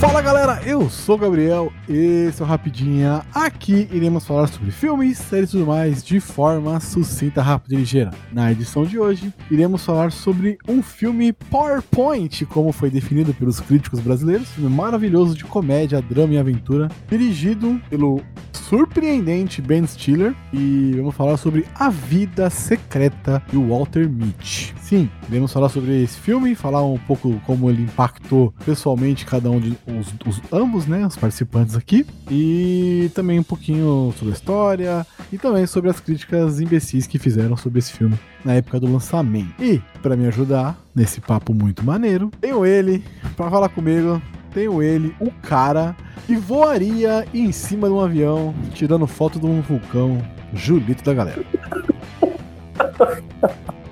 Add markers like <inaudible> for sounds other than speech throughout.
Fala galera, eu sou o Gabriel, esse é o Rapidinha. Aqui iremos falar sobre filmes, séries e tudo mais de forma sucinta, rápida e ligeira. Na edição de hoje, iremos falar sobre um filme PowerPoint, como foi definido pelos críticos brasileiros, filme maravilhoso de comédia, drama e aventura, dirigido pelo surpreendente Ben Stiller e vamos falar sobre A Vida Secreta de Walter Mitty. Sim, iremos falar sobre esse filme, falar um pouco como ele impactou pessoalmente cada um de os, os, ambos, né, os participantes aqui, e também um pouquinho sobre a história e também sobre as críticas imbecis que fizeram sobre esse filme na época do lançamento. E para me ajudar nesse papo muito maneiro, tenho ele para falar comigo, tenho ele, o cara que voaria em cima de um avião, tirando foto de um vulcão, Julito da galera. <laughs>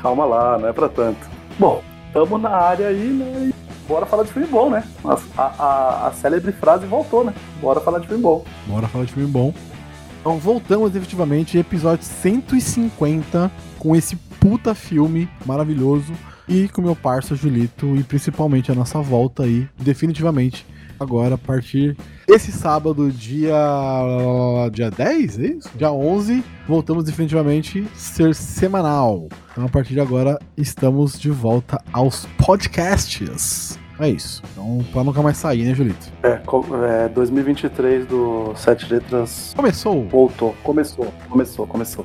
Calma lá, não é pra tanto. Bom, estamos na área aí, né? Bora falar de filme bom, né? A, a, a, célebre frase voltou, né? Bora falar de filme bom. Bora falar de filme bom. Então voltamos efetivamente, episódio 150, com esse puta filme maravilhoso. E com meu parceiro Julito, e principalmente a nossa volta aí, definitivamente, agora a partir desse sábado, dia. dia 10, é isso? Dia 11, voltamos definitivamente ser semanal. Então a partir de agora estamos de volta aos podcasts. É isso. Então, pra nunca mais sair, né, Julito? É, é 2023 do Sete Letras. Começou? Voltou. Começou. Começou, começou.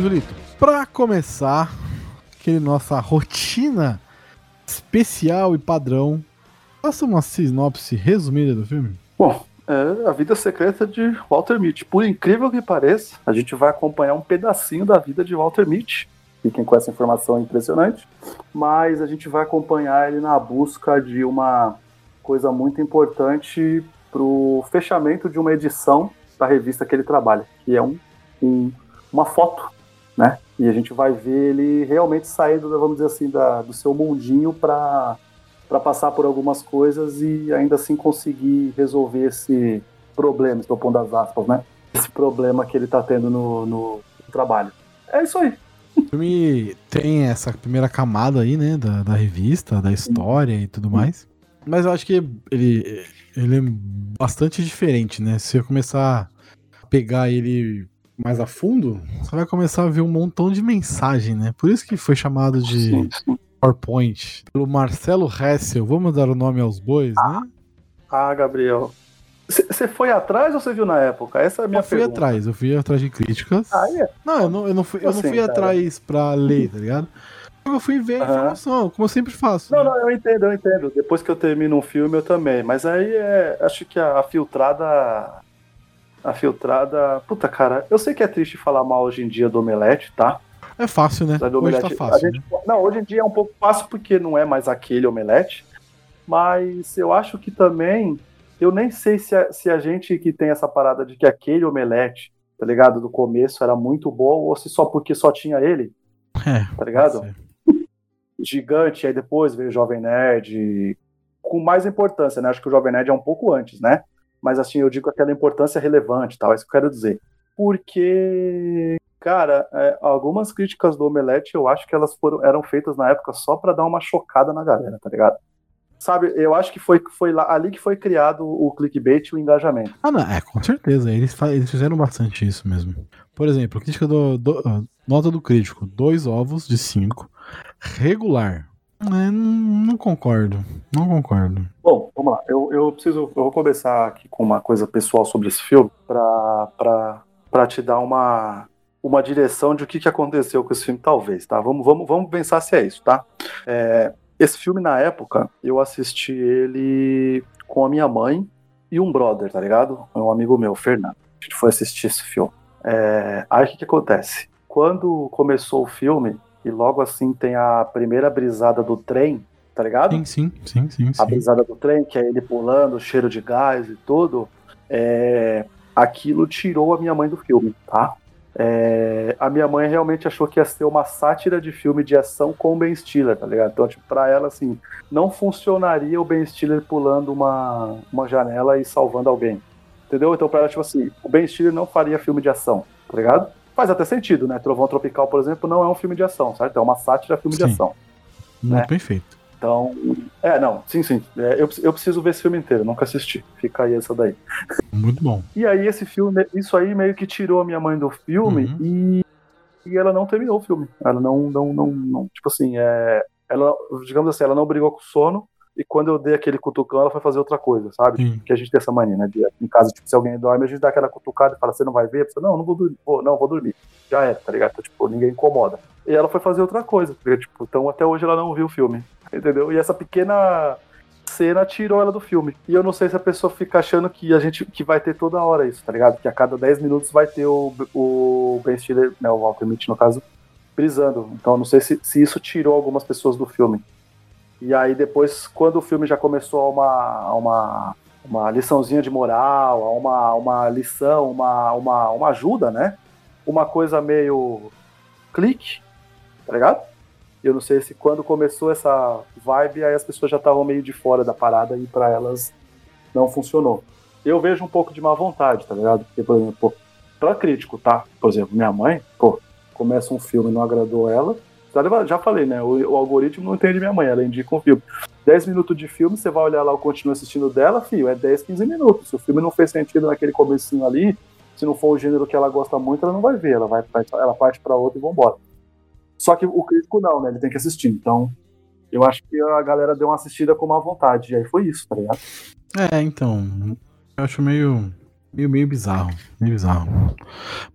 Julito, para começar, aquele nossa rotina especial e padrão, faça uma sinopse resumida do filme. Bom, é a vida secreta de Walter Mitty. Por incrível que pareça, a gente vai acompanhar um pedacinho da vida de Walter Mitty. Fiquem com essa informação impressionante. Mas a gente vai acompanhar ele na busca de uma coisa muito importante para o fechamento de uma edição da revista que ele trabalha, que é um, um uma foto né? E a gente vai ver ele realmente saindo, vamos dizer assim, da, do seu mundinho para para passar por algumas coisas e ainda assim conseguir resolver esse problema, estou pondo as aspas, né? Esse problema que ele está tendo no, no, no, trabalho. É isso aí. O filme tem essa primeira camada aí, né, da, da revista, da história e tudo mais. Mas eu acho que ele, ele é bastante diferente, né? Se eu começar a pegar ele mais a fundo, você vai começar a ver um montão de mensagem, né? Por isso que foi chamado de PowerPoint. Pelo Marcelo Hessel, vamos dar o nome aos bois, né? Ah, Gabriel. Você foi atrás ou você viu na época? Essa é a minha eu fui pergunta. atrás, eu fui atrás de críticas. Ah, é? Não, eu não, eu não fui, eu não fui atrás pra ler, tá ligado? Eu fui ver a informação, como eu sempre faço. Não, né? não, eu entendo, eu entendo. Depois que eu termino um filme, eu também. Mas aí é. Acho que a, a filtrada a filtrada. Puta, cara, eu sei que é triste falar mal hoje em dia do Omelete, tá? É fácil, né? Hoje tá fácil. Gente, né? Não, hoje em dia é um pouco fácil porque não é mais aquele Omelete. Mas eu acho que também. Eu nem sei se a, se a gente que tem essa parada de que aquele Omelete, tá ligado? Do começo era muito bom, ou se só porque só tinha ele. É, tá ligado? Gigante, aí depois veio o Jovem Nerd. Com mais importância, né? Acho que o Jovem Nerd é um pouco antes, né? Mas assim, eu digo aquela importância relevante, tal, é isso que eu quero dizer. Porque, cara, é, algumas críticas do Omelete eu acho que elas foram, eram feitas na época só para dar uma chocada na galera, tá ligado? Sabe, eu acho que foi, foi lá, ali que foi criado o clickbait e o engajamento. Ah, não, é, com certeza. Eles, eles fizeram bastante isso mesmo. Por exemplo, crítica do, do nota do crítico: dois ovos de cinco. Regular. É, não concordo. Não concordo. Bom, vamos lá. Eu, eu preciso. Eu vou começar aqui com uma coisa pessoal sobre esse filme para te dar uma, uma direção de o que, que aconteceu com esse filme, talvez, tá? Vamos, vamos, vamos pensar se é isso, tá? É, esse filme, na época, eu assisti ele com a minha mãe e um brother, tá ligado? Um amigo meu, Fernando. A gente foi assistir esse filme. É, aí o que, que acontece? Quando começou o filme, e logo assim tem a primeira brisada do trem, tá ligado? Sim, sim, sim, sim. A sim. brisada do trem, que é ele pulando, cheiro de gás e tudo. É, aquilo tirou a minha mãe do filme, tá? É, a minha mãe realmente achou que ia ser uma sátira de filme de ação com o Ben Stiller, tá ligado? Então, tipo, pra ela, assim, não funcionaria o Ben Stiller pulando uma, uma janela e salvando alguém. Entendeu? Então, pra ela, tipo assim, o Ben Stiller não faria filme de ação, tá ligado? Faz até sentido, né? Trovão Tropical, por exemplo, não é um filme de ação, certo? É uma sátira filme de Sim. ação. Muito né? perfeito. Então, é, não, sim, sim. É, eu, eu preciso ver esse filme inteiro, nunca assisti. Fica aí essa daí. Muito bom. E aí esse filme, isso aí meio que tirou a minha mãe do filme Uhum. e, e ela não terminou o filme. Ela não, não, não, não tipo assim, é, ela, digamos assim, ela não brigou com o sono e quando eu dei aquele cutucão, ela foi fazer outra coisa, sabe? Sim. Que a gente tem essa mania, né? De, em casa, tipo, se alguém dorme, a gente dá aquela cutucada e fala, você não vai ver? Você, não, não vou dormir. Pô, não, vou dormir. Já é, tá ligado? Então, tipo, ninguém incomoda. E ela foi fazer outra coisa, tipo, então até hoje ela não viu o filme, entendeu? E essa pequena cena tirou ela do filme. E eu não sei se a pessoa fica achando que a gente que vai ter toda hora isso, tá ligado? Que a cada 10 minutos vai ter o, o Ben Stiller, né, o Walter Mitty no caso, brisando. Então eu não sei se, se isso tirou algumas pessoas do filme. E aí depois, quando o filme já começou a uma, uma, uma liçãozinha de moral, a uma, uma lição, uma, uma, uma ajuda, né? Uma coisa meio clique, tá ligado? Eu não sei se quando começou essa vibe, aí as pessoas já estavam meio de fora da parada e pra elas não funcionou. Eu vejo um pouco de má vontade, tá ligado? Porque, por exemplo, pô, pra crítico, tá? Por exemplo, minha mãe, pô, começa um filme e não agradou ela. Já, falei, né? O, o algoritmo não entende minha mãe, ela indica um filme. 10 minutos de filme, você vai olhar lá o continua assistindo dela, filho, é 10, 15 minutos. Se o filme não fez sentido naquele comecinho ali, se não for o gênero que ela gosta muito, ela não vai ver, ela vai ela parte para outro e vambora. Só que o crítico não, né? Ele tem que assistir. Então, eu acho que a galera deu uma assistida com má vontade. E aí foi isso, tá ligado? É, então. Eu acho meio. Meio, meio bizarro. Meio bizarro.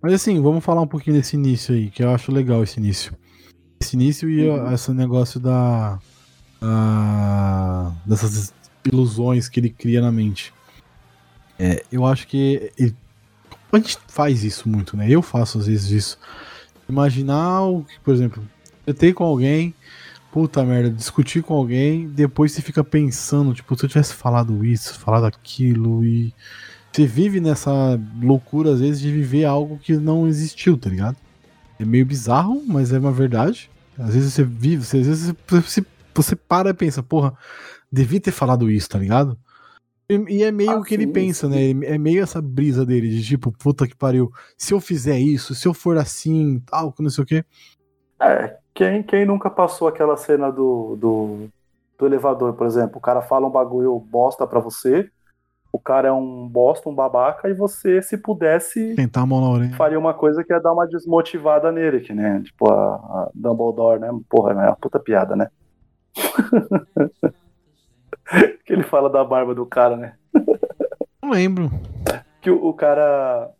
Mas assim, vamos falar um pouquinho desse início aí, que eu acho legal esse início. Esse início e Uhum. esse negócio da. da- dessas ilusões que ele cria na mente. É, eu acho que. ele- a gente faz isso muito, né? Eu faço às vezes isso. Imaginar o que, por exemplo, eu tenho com alguém, puta merda, discutir com alguém, depois você fica pensando, tipo, se eu tivesse falado isso, falado aquilo, e você vive nessa loucura, às vezes, de viver algo que não existiu, tá ligado? É meio bizarro, mas é uma verdade. Às vezes você vive, você- às vezes você, você, para e pensa, porra, devia ter falado isso, tá ligado? E, e é meio Ah, o que ele sim, pensa, sim. né? É meio essa brisa dele, de tipo, puta que pariu, se eu fizer isso, se eu for assim, tal, que não sei o quê. É, quem, quem nunca passou aquela cena do, do, do elevador, por exemplo? O cara fala um bagulho bosta pra você, o cara é um bosta, um babaca, e você, se pudesse, Tentar a mão na orelha. faria uma coisa que ia dar uma desmotivada nele, que, né? Tipo, a, a Dumbledore, né? Porra, é uma puta piada, né? <laughs> que ele fala da barba do cara, né? Não lembro. que o, o cara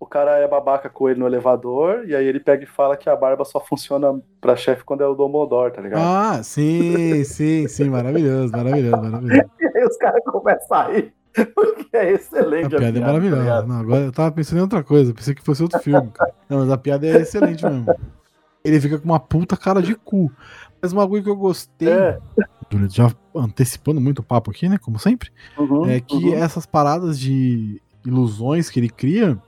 o cara é babaca com ele no elevador e aí ele pega e fala que a barba só funciona pra chefe quando é o Dumbledore, tá ligado? Ah, sim, sim, sim, maravilhoso, maravilhoso, maravilhoso. <laughs> E aí os caras começam a rir, porque é A excelente piada é tá maravilhosa. ligado? Não, agora eu tava pensando em outra coisa, pensei que fosse outro filme, cara. Não, mas a piada é excelente mesmo. Ele fica com uma puta cara de cu. Mas uma coisa que eu gostei, É. já antecipando muito o papo aqui, né, como sempre, Uhum, é que uhum. essas paradas de ilusões que ele cria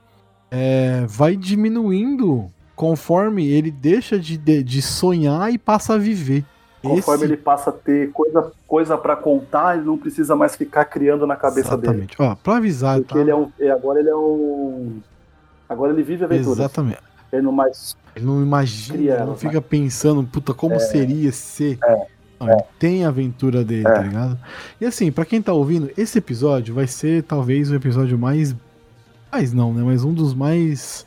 é, vai diminuindo conforme ele deixa de, de, de sonhar e passa a viver. Conforme Esse- ele passa a ter coisa, coisa para contar, ele não precisa mais ficar criando na cabeça dele. Exatamente. Ó, pra avisar, Porque tá? ele é um, é, agora ele é um agora ele vive aventuras. Exatamente. Ele não mais Ele não imagina, ele não fica pensando, puta, como seria ser. Não, ele tem a aventura dele, É. tá ligado? E assim, pra quem tá ouvindo, esse episódio vai ser talvez o episódio mais. Mais não, né? Mas um dos mais.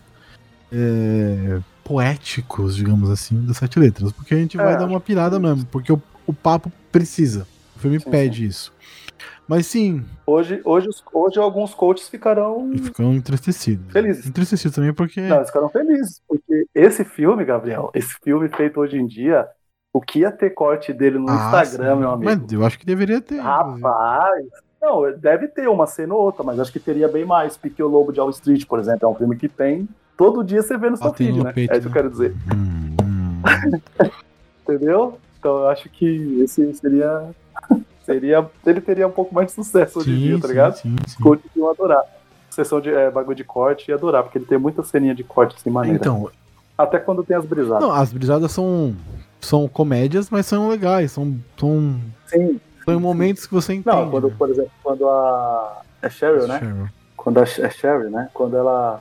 é, poéticos, digamos assim, das sete letras. Porque a gente vai É, dar uma pirada mesmo, porque o, o papo precisa. O filme Sim, pede isso. Mas sim, hoje hoje hoje alguns coaches ficarão ficam entristecidos. Felizes. Entristecidos também porque. Não, eles ficaram felizes, porque esse filme, Gabriel, esse filme feito hoje em dia, o que ia ter corte dele no Ah, Instagram, sim. meu amigo? Mas eu acho que deveria ter. Rapaz! Não, Não, deve ter uma cena ou outra, mas acho que teria bem mais. Porque o Lobo de Wall Street, por exemplo, é um filme que tem. Todo dia você vê no seu feed, no né? peito, é isso que eu né? quero dizer. Hum, <laughs> hum. Entendeu? Então eu acho que esse seria. seria ele teria um pouco mais de sucesso hoje em dia, tá ligado? sim, sim. Corte iam adorar. Sessão de é, bagulho de corte ia adorar, porque ele tem muita ceninha de corte assim maneira. Então, Até quando tem as brisadas. não, as brisadas são, são comédias, mas são legais. São, são, Sim. são momentos que você entende. Não, quando, né? por exemplo, quando a. É Cheryl, né? Cheryl. Quando a é Sherry, né? Quando ela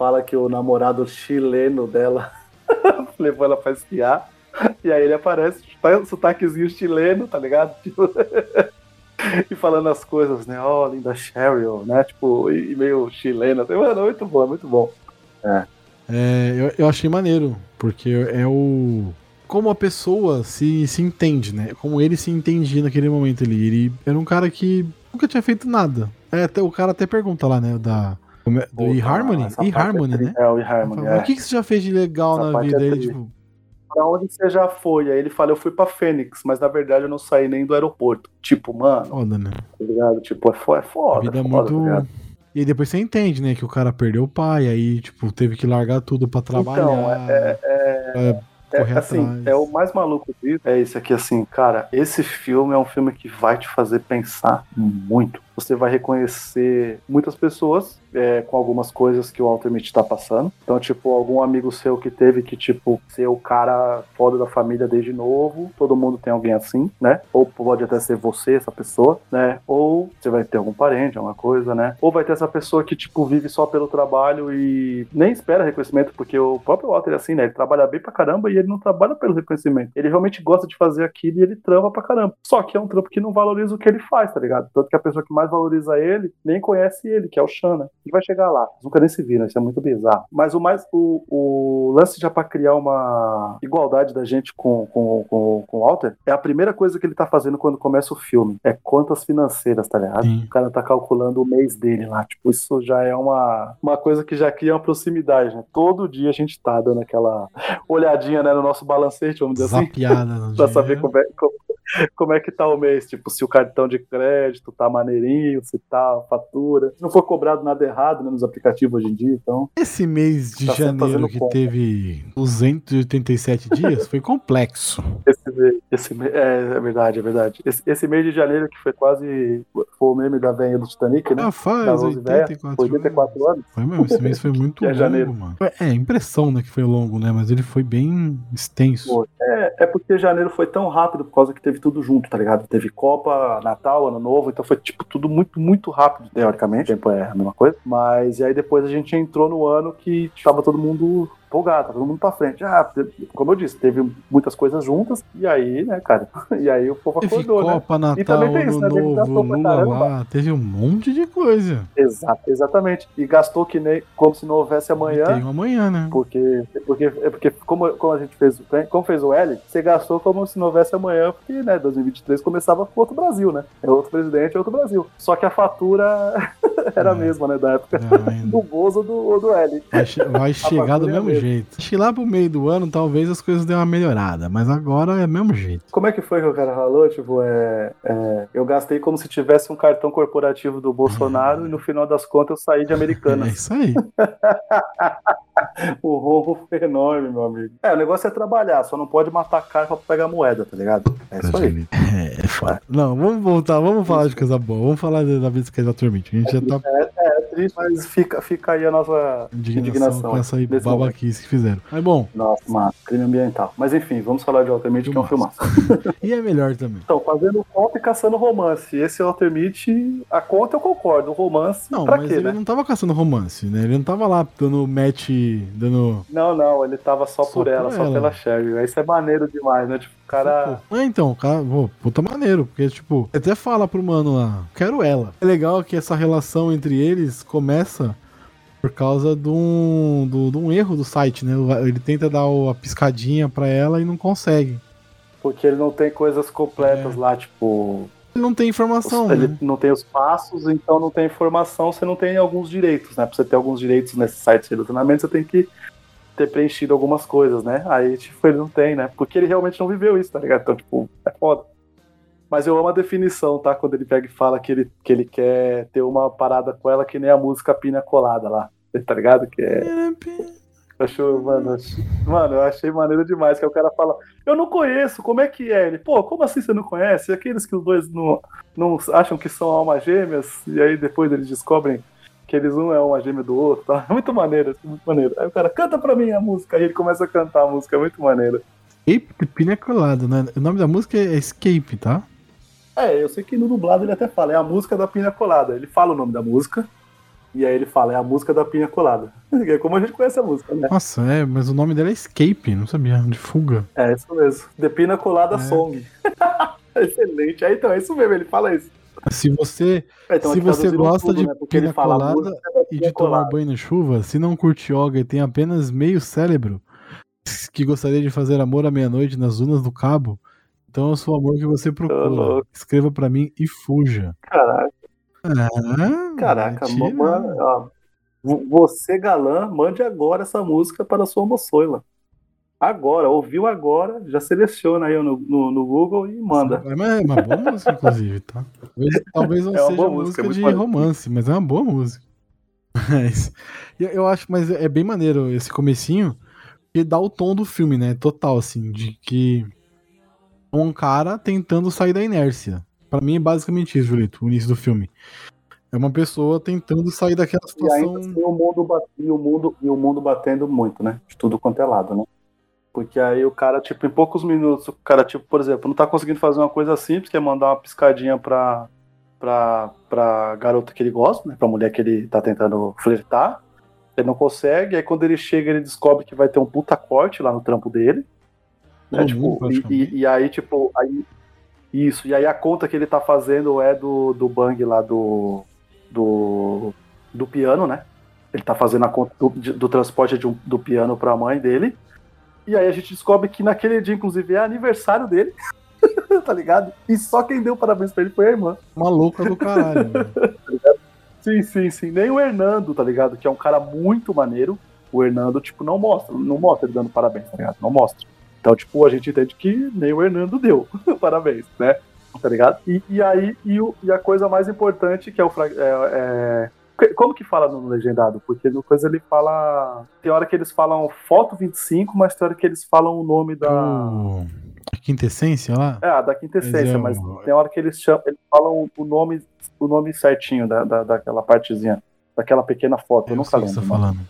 fala que o namorado chileno dela <laughs> levou ela pra esquiar. E aí ele aparece, tá- sotaquezinho chileno, tá ligado? Tipo, <laughs> e falando as coisas, né? Ó, linda Cheryl, né? Tipo, e meio chilena. Mano, muito bom, muito bom. É, eu, eu achei maneiro, porque é o. Como a pessoa se, se entende, né? Como ele se entendia naquele momento ali. Ele era um cara que nunca tinha feito nada. É, até, o cara até pergunta lá, né? Da, é- do E-Harmony? parte E-Harmony, é né? É, o E-Harmony, Fala, é. O que, que você já fez de legal Essa na parte vida? é Ele, tipo, Pra onde você já foi? Aí ele fala, eu fui pra Fênix, mas na verdade eu não saí nem do aeroporto. Tipo, mano, foda, né? tá ligado? Tipo, é fo- é foda. A vida é foda, muito. tá e aí depois você entende, né? Que o cara perdeu o pai, aí, tipo, teve que largar tudo pra trabalhar. Então, é, é, É, correr assim, é o mais maluco disso. É isso aqui, assim, cara. Esse filme é um filme que vai te fazer pensar muito. Você vai reconhecer muitas pessoas é, com algumas coisas que o Walter Mitty tá passando. Então, tipo, algum amigo seu que teve que, tipo, ser o cara foda da família desde novo. Todo mundo tem alguém assim, né? Ou pode até ser você, essa pessoa, né? Ou você vai ter algum parente, alguma coisa, né? Ou vai ter essa pessoa que, tipo, vive só pelo trabalho e nem espera reconhecimento, porque o próprio Walter é assim, né? Ele trabalha bem pra caramba e ele não trabalha pelo reconhecimento. Ele realmente gosta de fazer aquilo e ele trampa pra caramba. Só que é um trampo que não valoriza o que ele faz, tá ligado? Tanto que a pessoa que mais valoriza ele nem conhece ele, que é o Shana. E vai chegar lá. Nunca nem se viram, isso é muito bizarro. Mas o mais. O, o lance já pra criar uma igualdade da gente com, com, com, com o Walter é a primeira coisa que ele tá fazendo quando começa o filme. É contas financeiras, tá ligado? Sim. O cara tá calculando o mês dele lá. Tipo, isso já é uma, uma coisa que já cria uma proximidade, né? Todo dia a gente tá dando aquela olhadinha né, no nosso balancete, vamos dizer assim. Zapiada no <laughs> Pra saber como é, como, como é que tá o mês, tipo, se o cartão de crédito tá maneirinho, se tá fatura. Se não for cobrado nada errado né, nos aplicativos hoje em dia, então. Esse mês de Tá janeiro que conta. teve 287 dias foi complexo. <laughs> Esse mês, esse mês- é, é verdade, é verdade. Esse, esse mês de janeiro que foi quase. Foi o meme da venha do Titanic, né? Ah, faz Rose Véia, 84, 84 anos. Foi mesmo, esse mês foi <laughs> muito Que é longo, janeiro. mano. É, impressão, né, que foi longo, né? Mas ele foi bem extenso. É, é porque janeiro foi tão rápido por causa que teve tudo junto, tá ligado? Teve Copa, Natal, Ano Novo, então foi tipo tudo muito, muito rápido, teoricamente. O tempo é a mesma coisa. Mas e aí depois a gente entrou no ano que tava todo mundo empolgado, tava todo mundo pra frente. Ah, como eu disse, teve muitas coisas juntas, e aí, né, cara? <laughs> E aí o povo Teve acordou, né? Copa, Natal, também tem isso, né? Teve Novo, Lula lá, teve um monte de coisa. Exato, exatamente. E gastou que nem como se não houvesse amanhã. Tem um amanhã, né? Porque, porque, porque como, como a gente fez, o- como fez o L, você gastou como se não houvesse amanhã, porque, né, 2023 começava com outro Brasil, né? É outro presidente, é outro Brasil. Só que a fatura <laughs> era a É. mesma, né, da época É, <laughs> do Bozo ou do, ou do L. Vai, vai chegar do é mesmo mesma. Jeito. Acho que lá pro meio do ano talvez as coisas dêem uma melhorada, mas agora é mesmo jeito. Como é que foi que o cara falou? Tipo, é, é, eu gastei como se tivesse um cartão corporativo do Bolsonaro e no final das contas eu saí de É Americanas. isso aí. <laughs> o rombo foi enorme, meu amigo. É, o negócio é trabalhar, só não pode matar cara pra pegar moeda, tá ligado? É isso aí. É, é foda. Não, vamos voltar, vamos falar de coisa boa. Vamos falar da da vez que permite. A gente já tá É triste, mas fica, fica aí a nossa indignação, indignação. com essa aí babaquice que fizeram. Mas bom, Nossa, mano, crime ambiental. Mas enfim, vamos falar de Altermite, que é um Filmaço. <laughs> e é melhor também. Então, fazendo conta e caçando romance. Esse Altermite, a conta eu concordo. O romance, Não, pra mas quê, ele né? não tava caçando romance, né? Ele não tava lá dando match, dando. Não, não, ele tava só, Só por ela, por só ela. pela Sherry. Isso é maneiro demais, né? Tipo, cara. É, então, cara, pô, puta maneiro, porque, tipo, até fala pro mano lá, quero ela. É legal que essa relação entre eles começa por causa de um, do- de um erro do site, né? Ele tenta dar a piscadinha pra ela e não consegue. Porque ele não tem coisas completas É. lá, tipo. Ele não tem os- informação, ele né? não tem os passos, então não tem informação, você não tem alguns direitos, né? Pra você ter alguns direitos nesse site de relacionamento, você tem que ter preenchido algumas coisas, né? Aí, tipo, ele não tem, né? Porque ele realmente não viveu isso, tá ligado? Então, tipo, é foda. Mas eu amo a definição, tá? Quando ele pega e fala que ele, que ele quer ter uma parada com ela que nem a música Pina Colada lá. Tá ligado? Que é. Achou, mano, ach- mano, eu achei maneiro demais. Que o cara fala, eu não conheço, como é que é? Ele, pô, como assim você não conhece? Aqueles que os dois não, não acham que são almas gêmeas, e aí depois eles descobrem que eles um é alma gêmea do outro, tá? <laughs> Muito maneiro, assim, muito maneiro. Aí o cara, canta pra mim a música, aí ele começa a cantar a música, é muito maneiro. Escape de Pina Colada, né? O nome da música é Escape, tá? É, eu sei que no dublado ele até fala, é a música da Pina Colada. Ele fala o nome da música, e aí ele fala, é a música da Pina Colada. <laughs> É como a gente conhece a música, né? Nossa, é, mas o nome dela é Escape, não sabia, de fuga. É isso mesmo. The Pina Colada É. Song. <laughs> Excelente. Então, é isso mesmo, ele fala isso. Se você, É, então, se aqui você gosta tudo, de né? Pina a Colada música e de tomar banho na chuva, se não curte yoga e tem apenas meio cérebro que gostaria de fazer amor à meia-noite nas dunas do cabo, então eu sou o amor que você procura. Escreva pra mim e fuja. Caraca, Ah, caraca, mano, você galã, mande agora essa música para sua moçoila. Agora, ouviu agora, já seleciona aí no, no, no Google e manda. É uma, é uma boa música, inclusive, tá? Talvez, talvez não É seja música, música, muito de romance, mas é uma boa música. <laughs> Mas, eu, acho, mas é bem maneiro esse comecinho, que dá o tom do filme, né? Total, assim, de que é um cara tentando sair da inércia. Pra mim é basicamente isso, Julito, o início do filme. É uma pessoa tentando sair daquela E situação. ainda assim, o mundo, e o mundo e o mundo batendo muito, né? De tudo quanto é lado, né? Porque aí o cara, tipo, em poucos minutos, o cara, tipo, por exemplo, não tá conseguindo fazer uma coisa simples, que é mandar uma piscadinha pra, pra, pra garota que ele gosta, né? Pra mulher que ele tá tentando flertar. Ele não consegue, aí quando ele chega, ele descobre que vai ter um puta corte lá no trampo dele. Né? Todo Tipo, e, e- e aí, tipo, aí, isso, e aí a conta que ele tá fazendo é do, do bang lá do, do, do piano, né? Ele tá fazendo a conta do, do transporte de um- do piano pra mãe dele. E aí a gente descobre que naquele dia, inclusive, é aniversário dele. <laughs> tá ligado? E só quem deu parabéns pra ele foi a irmã. Uma louca do caralho. né? <laughs> Sim, sim, sim. Nem o Hernando, tá ligado? Que é um cara muito maneiro. O Hernando, tipo, não mostra. Não mostra ele dando parabéns, tá ligado? Não mostra. Então, tipo, a gente entende que nem o Hernando deu <laughs> parabéns, né? Tá ligado? E, e aí, e, o- e a coisa mais importante, que é o. É, é- como que fala no legendado? Porque no coisa ele fala. Tem hora que eles falam foto 25, mas tem hora que eles falam o nome da. O... A quintessência lá? É, da quintessência, Mas é mas, o- tem hora que eles chamam, eles falam o nome, o nome certinho da, da, daquela partezinha, daquela pequena foto. Eu, Eu nunca sei o que lembro. você tá falando.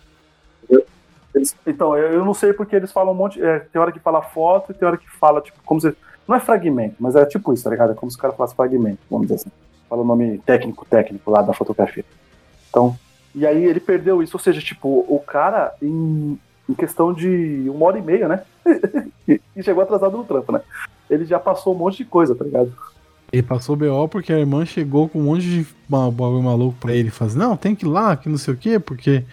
Eles- então, eu, eu não sei porque eles falam um monte. é, tem hora que fala foto e tem hora que fala, tipo, como se. Não é fragmento, mas é tipo isso, tá ligado? É como se o cara falasse fragmento, vamos dizer assim. Fala o nome técnico, técnico lá da fotografia. Então, e aí ele perdeu isso, ou seja, tipo, o cara, em, em questão de uma hora e meia, né? <laughs> e chegou atrasado no trampo, né? Ele já passou um monte de coisa, tá ligado? Ele passou BO porque a irmã chegou com um monte de bagulho maluco pra ele. Fazer, não, tem que ir lá, que não sei o quê, porque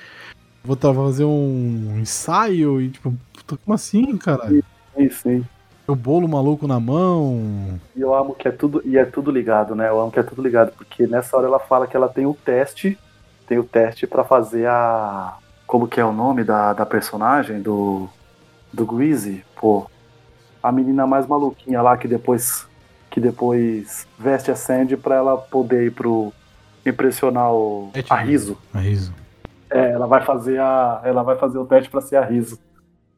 vou fazer um ensaio e tipo, puta, como assim, caralho? Sim, sim. O bolo maluco na mão. E eu amo que é tudo, e é tudo ligado, né? Eu amo que é tudo ligado, porque nessa hora ela fala que ela tem o teste, tem o teste pra fazer a. Como que é o nome da, da personagem do. Do Greasy? Pô. A menina mais maluquinha lá que depois. Que depois veste a Sandy pra ela poder ir pro. impressionar o. É tipo a riso. A riso. É, ela vai fazer a. Ela vai fazer o teste pra ser a riso.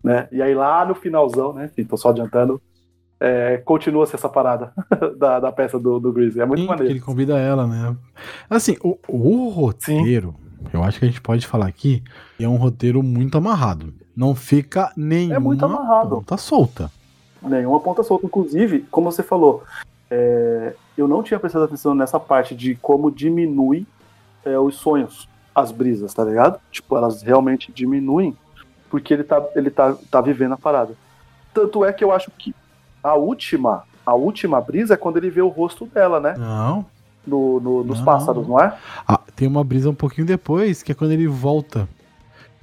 Né? E aí lá no finalzão, né? Enfim, tô só adiantando. É, Continua-se essa parada <laughs> da, da peça do, do Greasy. É muito Sim, maneiro. ele convida ela, né? Assim, o, o roteiro, eu acho que a gente pode falar aqui, é um roteiro muito amarrado. Não fica nenhuma É muito amarrado. ponta solta. Nenhuma ponta solta. Inclusive, como você falou, é, eu não tinha prestado atenção nessa parte de como diminui é, os sonhos, as brisas, tá ligado? Tipo, elas realmente diminuem porque ele tá, ele tá, tá vivendo a parada. Tanto é que eu acho que a última, a última brisa é quando ele vê o rosto dela, né? Não. No, no- nos Não. pássaros, não é? Ah, tem uma brisa um pouquinho depois, que é quando ele volta.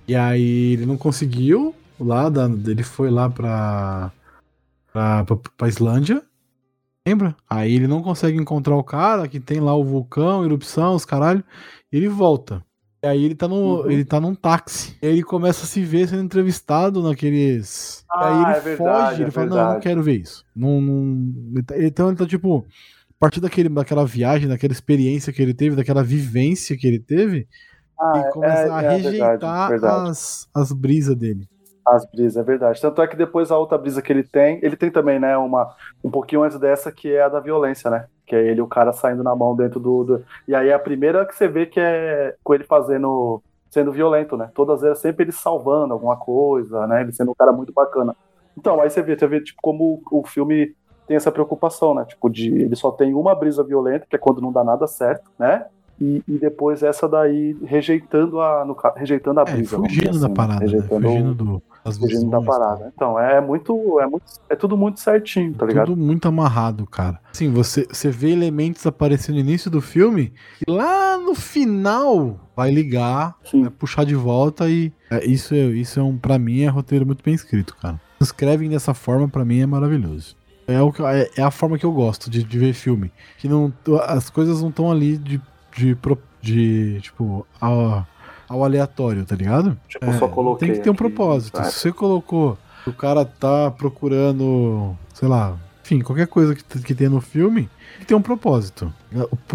E aí ele não conseguiu, lá da, ele foi lá pra, pra, pra, pra Islândia. Lembra? Aí ele não consegue encontrar o cara que tem lá o vulcão, erupção, os caralho. E ele volta. E aí ele tá, no, Uhum. ele tá num táxi. E aí ele começa a se ver sendo entrevistado naqueles. Ah, e aí ele é verdade, foge, ele é fala, não, eu não verdade. quero ver isso. Não, não... Então ele tá tipo. A partir daquele, daquela viagem, daquela experiência que ele teve, daquela vivência que ele teve, Ah, ele começa é- a é verdade, rejeitar verdade. as, as brisas dele. As brisas, é verdade. Tanto é que depois a outra brisa que ele tem, ele tem também, né, uma um pouquinho antes dessa que é a da violência, né? Que é ele, o cara saindo na mão dentro do, do- E aí a primeira que você vê que é com ele fazendo. sendo violento, né? Todas elas sempre ele salvando alguma coisa, né? Ele sendo um cara muito bacana. Então, aí você vê, você vê tipo, como o filme tem essa preocupação, né? Tipo, de ele só tem uma brisa violenta, que é quando não dá nada certo, né? E, e depois essa daí rejeitando a, no rejeitando a É, brisa. fugindo da assim, né? parada, né? Rejeitando Fugindo do, fugindo da visões, parada. Então, é muito, é muito. É tudo muito certinho, tá ligado? Tudo muito amarrado, cara. Assim, você, você vê elementos aparecendo no início do filme e lá no final vai ligar, vai puxar de volta e é, isso, é, isso é um, pra mim, é roteiro muito bem escrito, cara. Escrevem dessa forma, pra mim, é maravilhoso. É, o que- é, é a forma que eu gosto de, de ver filme. Que não, as coisas não estão ali de, de, de, tipo, ao, ao aleatório, tá ligado? Tipo, só coloquei. Tem que ter um aqui, propósito. sabe? Se você colocou, o cara tá procurando, sei lá, enfim, qualquer coisa que, que tenha no filme, tem que ter um propósito.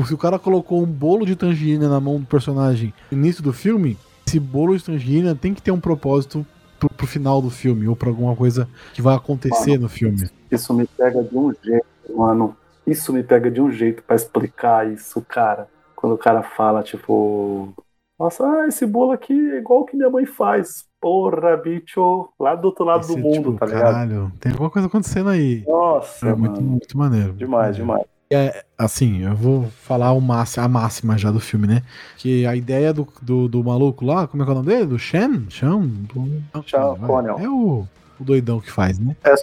Se o cara colocou um bolo de tangerina na mão do personagem no início do filme, esse bolo de tangerina tem que ter um propósito pro, pro final do filme, ou pra alguma coisa que vai acontecer Mano, no filme. Isso me pega de um jeito, mano. Isso me pega de um jeito pra explicar isso, cara. Quando o cara fala, tipo. Nossa, ah, esse bolo aqui é igual o que minha mãe faz. Porra, bicho, lá do outro lado Esse, do mundo, tipo, tá ligado? caralho, tem alguma coisa acontecendo aí. Nossa, É muito, muito maneiro. Demais, demais. assim, eu vou falar o máximo, a máxima já do filme, né? Que a ideia do, do, do maluco lá, como é que é o nome dele? Do Shen? Sean? Sean. Connell. É o, o doidão que faz, né? É-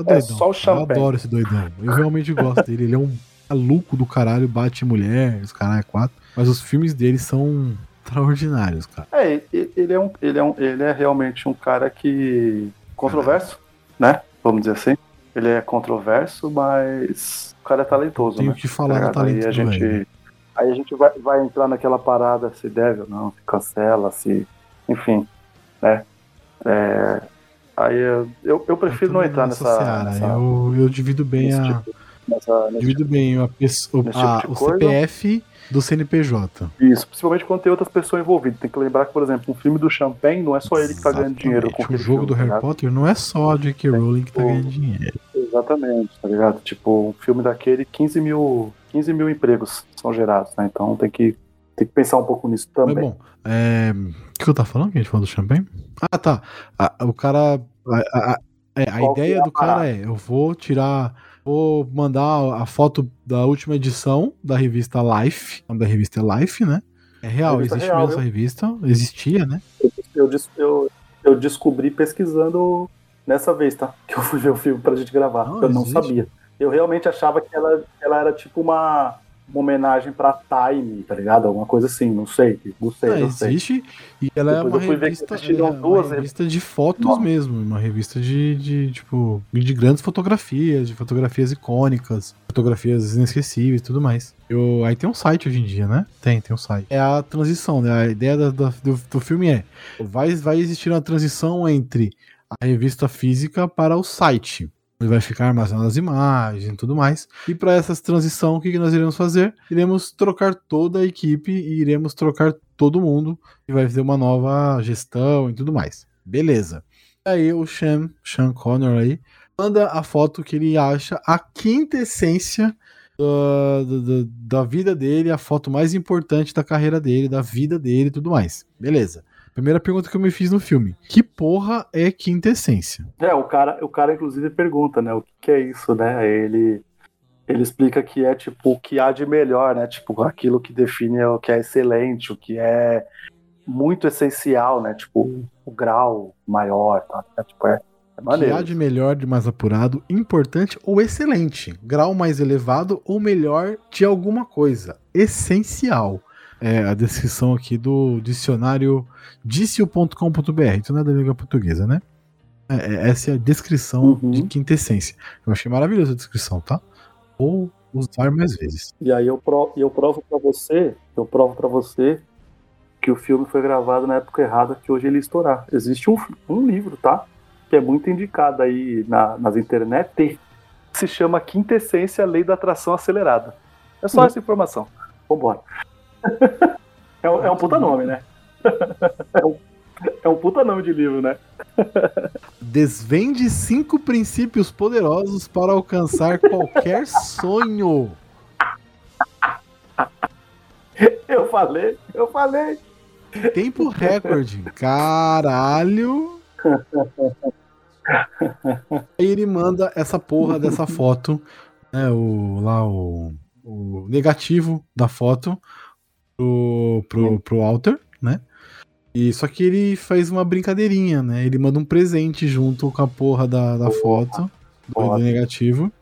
o é só o Eu champanhe. adoro esse doidão. Eu realmente gosto dele. Ele é um maluco do caralho, bate mulher, os caralho é quatro. Mas os filmes dele são extraordinários, cara. É, ele é, um, ele, é um, ele é realmente um cara que. controverso, né? Vamos dizer assim. Ele é controverso, mas o cara é talentoso, Tenho né? que falar do ligado? talento aí a do gente velho. Aí a gente vai, vai entrar naquela parada se deve ou não, se cancela, se. Enfim, né? É, aí eu, eu, prefiro Eu não entrar nessa. seara. nessa- Eu, eu divido bem a. tipo- nessa- nesse Divido bem a pessoa, a- tipo o coisa. CPF do CNPJ. Isso, principalmente quando tem outras pessoas envolvidas. Tem que lembrar que, por exemplo, um filme do Champagne não é só ele que tá ganhando dinheiro com. O jogo filme, do tá Harry? Potter não é só a J.K. Rowling que tá o- ganhando dinheiro. Exatamente, tá ligado? Tipo, um filme daquele, 15 mil, 15 mil empregos são gerados, né? Então tem que, tem que pensar um pouco nisso Mas também. bom, é... o que eu tava falando? Que a gente falou do champanhe? Ah, tá. A- o cara. A, a- a- é, ideia é do cara é: eu vou tirar. Vou mandar a foto da última edição da revista Life. O nome da revista é Life, né? É real, Revista existe real, mesmo essa revista. Existia, né? Eu, eu, eu descobri pesquisando nessa vez, tá? Que eu fui ver o filme pra gente gravar. Não, eu não existe. sabia. Eu realmente achava que ela, ela era tipo uma, uma homenagem pra Time, tá ligado? Alguma coisa assim, não sei. Não sei, Ah, não sei. existe. E ela Depois é uma revista, é uma revista de fotos Nossa. mesmo. Uma revista de, de, tipo, de grandes fotografias, de fotografias icônicas, fotografias inesquecíveis e tudo mais. Eu, aí tem um site hoje em dia, né? Tem, tem um site. É a transição, né? A ideia da- da- do, do filme é: vai, vai existir uma transição entre a revista física para o site. Ele vai ficar armazenando as imagens e tudo mais. E para essa transição, o que, nós iremos fazer? Iremos trocar toda a equipe e iremos trocar todo mundo. E vai ter uma nova gestão e tudo mais. Beleza. Aí o Sean, Sean Connor aí, manda a foto que ele acha a quinta essência da, da vida dele, a foto mais importante da carreira dele, da vida dele e tudo mais. Beleza. Primeira pergunta que eu me fiz no filme: Que porra é quinta essência? É, o cara, o cara inclusive pergunta, né, o que, que é isso, né? Ele ele explica que é tipo o que há de melhor, né? Tipo aquilo que define o que é excelente, o que é muito essencial, né? Tipo o grau maior, tá? É, tipo é, é que maneiro. há de melhor, de mais apurado, importante ou excelente. Grau mais elevado ou melhor de alguma coisa. Essencial. É a descrição aqui do dicionário dicio.com.br. Isso não é da língua portuguesa, né? É, é- essa é a descrição Uhum. de quintessência. Eu achei maravilhosa a descrição, tá? Ou usar mais vezes. E aí eu, pro, e eu provo pra você, eu provo pra você que o filme foi gravado na época errada, que hoje ele estourar. Existe um, um livro, tá? Que é muito indicado aí na, nas internet, se chama Quintessência Lei da Atração Acelerada. É só uhum. essa informação. Vambora. É, um, é um puta nome, né? <laughs> é, um, é um puta nome de livro, né? Desvende cinco princípios poderosos para alcançar qualquer sonho. Eu falei, eu falei. Tempo recorde. Caralho. Aí ele manda essa porra dessa foto, né? O, lá o, o negativo da foto pro, pro, pro Walter, né? E só que ele faz uma brincadeirinha, né? Ele manda um presente junto com a porra da, da foto do, negativo.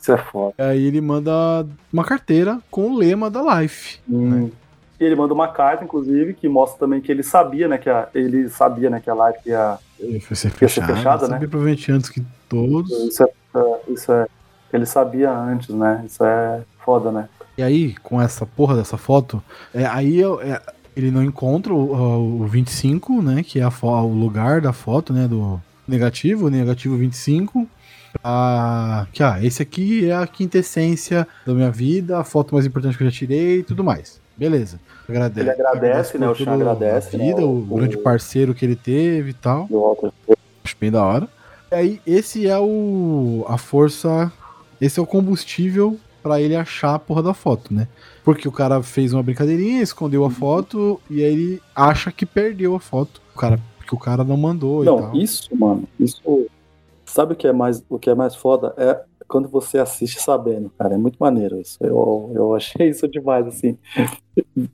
Isso é foda. Aí ele manda uma carteira com o lema da Life. Hum. Né? E ele manda uma carta, inclusive, que mostra também que ele sabia, né, que a, ele sabia, né, que a live ia, ia ser fechada, ia ser fechada né? Provavelmente antes que todos. Isso é, é, isso é, ele sabia antes, né? Isso é foda, né? E aí, com essa porra dessa foto, é, aí é, ele não encontra o, o 25, né, que é a, o lugar da foto, né, do negativo, negativo 25. Ah, que ah, esse aqui é a quintessência da minha vida, a foto mais importante que eu já tirei e tudo mais. Beleza. Agradece. Ele agradece, né? O Chan agradece. A vida, né? o, o, grande parceiro que ele teve e tal. Acho bem da hora. E aí, esse é o. A força. Esse é o combustível para ele achar a porra da foto, né? Porque o cara fez uma brincadeirinha, escondeu a foto e aí ele acha que perdeu a foto. O cara, porque o cara não mandou não, e tal. isso, mano, isso. Sabe o que é mais, o que é mais foda? É quando você assiste sabendo, cara. É muito maneiro isso. Eu, eu achei <laughs> isso demais, assim. <laughs>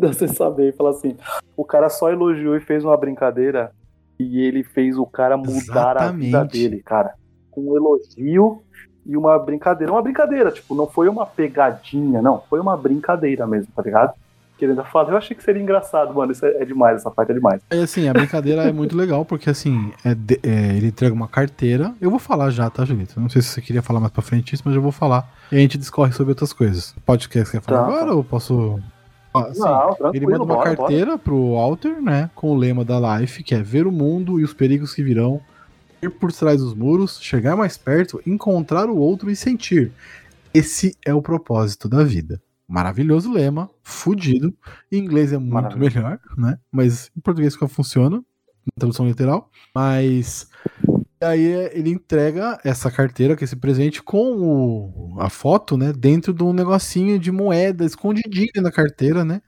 você saber e falar assim: o cara só elogiou e fez uma brincadeira e ele fez o cara mudar Exatamente. a vida dele, cara. Com um elogio e uma brincadeira. Uma brincadeira, tipo, não foi uma pegadinha, não. Foi uma brincadeira mesmo, tá ligado? que ele ainda fala. Eu achei que seria engraçado, mano. Isso é, é demais, essa parte é demais. É assim, a brincadeira é muito legal, porque assim, é de, é, ele entrega uma carteira. Eu vou falar já, tá, Julito? Não sei se você queria falar mais pra frente isso, mas eu vou falar. E a gente discorre sobre outras coisas. Pode quer, quer falar tá, agora tá. ou posso. Ah, assim, Não, ele manda uma bora, carteira bora. pro Walter, né? Com o lema da Life, que é ver o mundo e os perigos que virão, ir por trás dos muros, chegar mais perto, encontrar o outro e sentir. Esse é o propósito da vida maravilhoso lema, fudido. Em inglês é muito melhor, né? Mas em português que funciona, na tradução literal. Mas aí ele entrega essa carteira, que é esse presente, com o, a foto, né? Dentro de um negocinho de moeda escondidinho na carteira, né?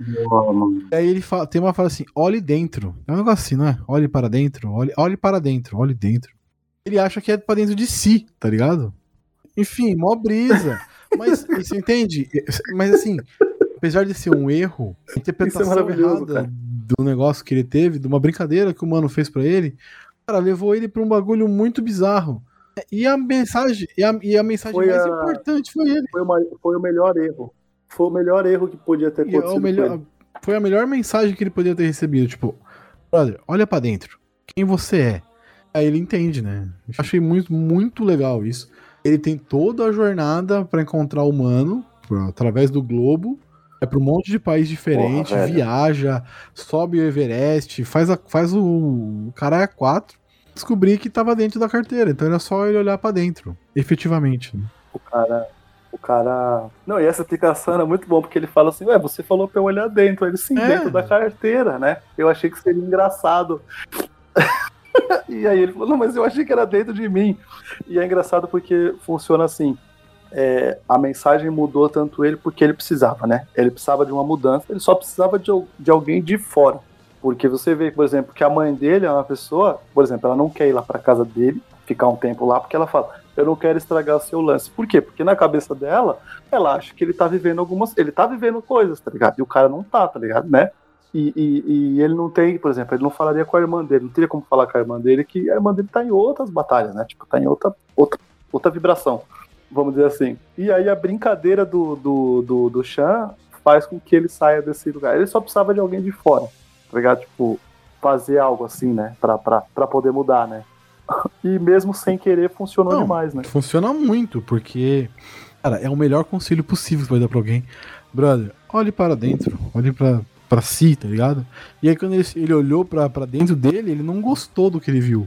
E aí ele fala, tem uma fala assim: olhe dentro. É um negócio assim, não é? Olhe para dentro, olhe, olhe para dentro, olhe dentro. Ele acha que é para dentro de si, tá ligado? Enfim, mó brisa. Mas <laughs> você entende? Mas assim, apesar de ser um erro, a interpretação é errada cara. do negócio que ele teve, de uma brincadeira que o mano fez para ele, cara, levou ele para um bagulho muito bizarro. E a mensagem, e a, e a mensagem foi mais a... importante foi ele. Foi, uma, foi, o melhor erro. Foi o melhor erro que podia ter é acontecido. Melhor, foi a melhor mensagem que ele podia ter recebido. Tipo, brother, olha para dentro. Quem você é? Aí ele entende, né? Achei muito, muito legal isso ele tem toda a jornada para encontrar o humano através do globo. É para um monte de país diferente, Porra, viaja, sobe o Everest, faz, a, faz o, o cara é quatro. Descobri que estava dentro da carteira, então era só ele olhar para dentro, efetivamente. Né? O cara, o cara. Não, e essa explicação era muito bom, porque ele fala assim: Ué, você falou pra eu olhar dentro. Ele sim, é. dentro da carteira, né? Eu achei que seria engraçado. <laughs> e aí ele falou, não, mas eu achei que era dentro de mim. E é engraçado porque funciona assim. É, a mensagem mudou tanto ele porque ele precisava, né? Ele precisava de uma mudança, ele só precisava de, de alguém de fora. Porque você vê, por exemplo, que a mãe dele é uma pessoa, por exemplo, ela não quer ir lá para casa dele, ficar um tempo lá, porque ela fala, eu não quero estragar seu lance. Por quê? Porque na cabeça dela, ela acha que ele tá vivendo algumas. Ele tá vivendo coisas, tá ligado? E o cara não tá, tá ligado, né? E, e, e, ele não tem, por exemplo, ele não falaria com a irmã dele, não teria como falar com a irmã dele que a irmã dele tá em outras batalhas, né? Tipo, tá em outra, outra, outra vibração, vamos dizer assim. E aí a brincadeira do, do, do, do Chan faz com que ele saia desse lugar. Ele só precisava de alguém de fora, tá ligado? Tipo, fazer algo assim, né? Pra, pra, pra poder mudar, né? <laughs> E mesmo sem querer, funcionou não, demais, né? Funciona muito, porque, cara, é o melhor conselho possível que vai dar pra alguém. Brother, olhe para dentro, olhe para pra si, tá ligado? E aí quando ele, ele olhou pra, pra dentro dele, ele não gostou do que ele viu.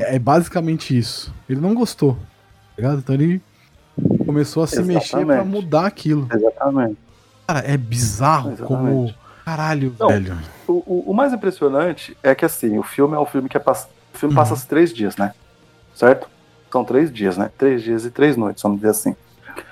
É, é basicamente isso. Ele não gostou, tá ligado? Então ele começou a se Exatamente. mexer pra mudar aquilo. Exatamente. Cara, é bizarro como. Exatamente. Caralho, Não. velho. O, o- mais impressionante é que assim, o filme é um filme que é pass... o filme Uhum. passa os três dias, né? Certo? São três dias, né? Três dias e três noites, vamos dizer assim.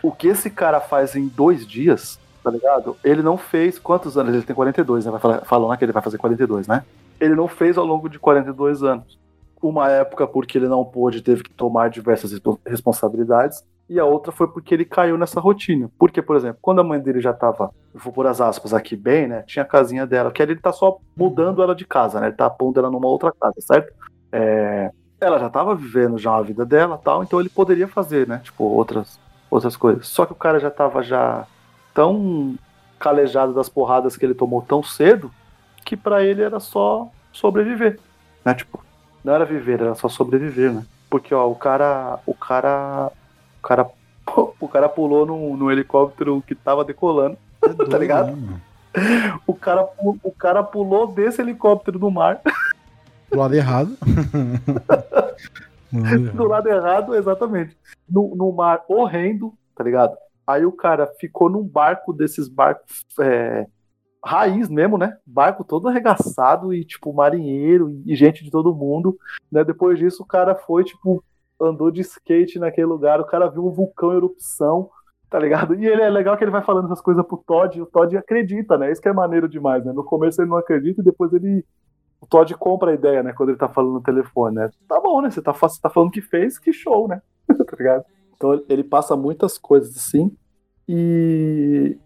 O que esse cara faz em dois dias, tá ligado? Ele não fez quantos anos? Ele tem 42, né? Vai falar, falando que ele vai fazer 42, né? Ele não fez ao longo de 42 anos. Uma época porque ele não pôde, teve que tomar diversas respo- responsabilidades. E a outra foi porque ele caiu nessa rotina. Porque, por exemplo, quando a mãe dele já tava, vou pôr as aspas aqui bem, né? Tinha a casinha dela, que ele tá só mudando ela de casa, né? Ele tá pondo ela numa outra casa, certo? É, ela já tava vivendo já a vida dela tal, então ele poderia fazer, né? Tipo, outras, outras coisas. Só que o cara já tava já tão calejado das porradas que ele tomou tão cedo que pra ele era só sobreviver, né? Tipo, não era viver, era só sobreviver, né? Porque, ó, o cara. O cara. O cara. <laughs> O cara pulou no, no helicóptero que tava decolando. É <laughs> doido, ligado? né, mano? O cara, o cara pulou desse helicóptero no mar, <laughs> Do lado errado. Do lado do errado. lado errado, exatamente. No, no mar horrendo, tá ligado? Aí o cara ficou num barco desses barcos é, raiz mesmo, né? Barco todo arregaçado e, tipo, marinheiro e gente de todo mundo, né? Depois disso, o cara foi, tipo, andou de skate naquele lugar, o cara viu um vulcão em erupção, tá ligado? E ele é legal que ele vai falando essas coisas pro Todd, e o Todd acredita, né? Isso que é maneiro demais, né? No começo ele não acredita e depois ele. O Todd compra a ideia, né? Quando ele tá falando no telefone, né? Tá bom, né? Você tá, você tá falando que fez, que show, né? <laughs> tá ligado? Então ele passa muitas coisas assim. E.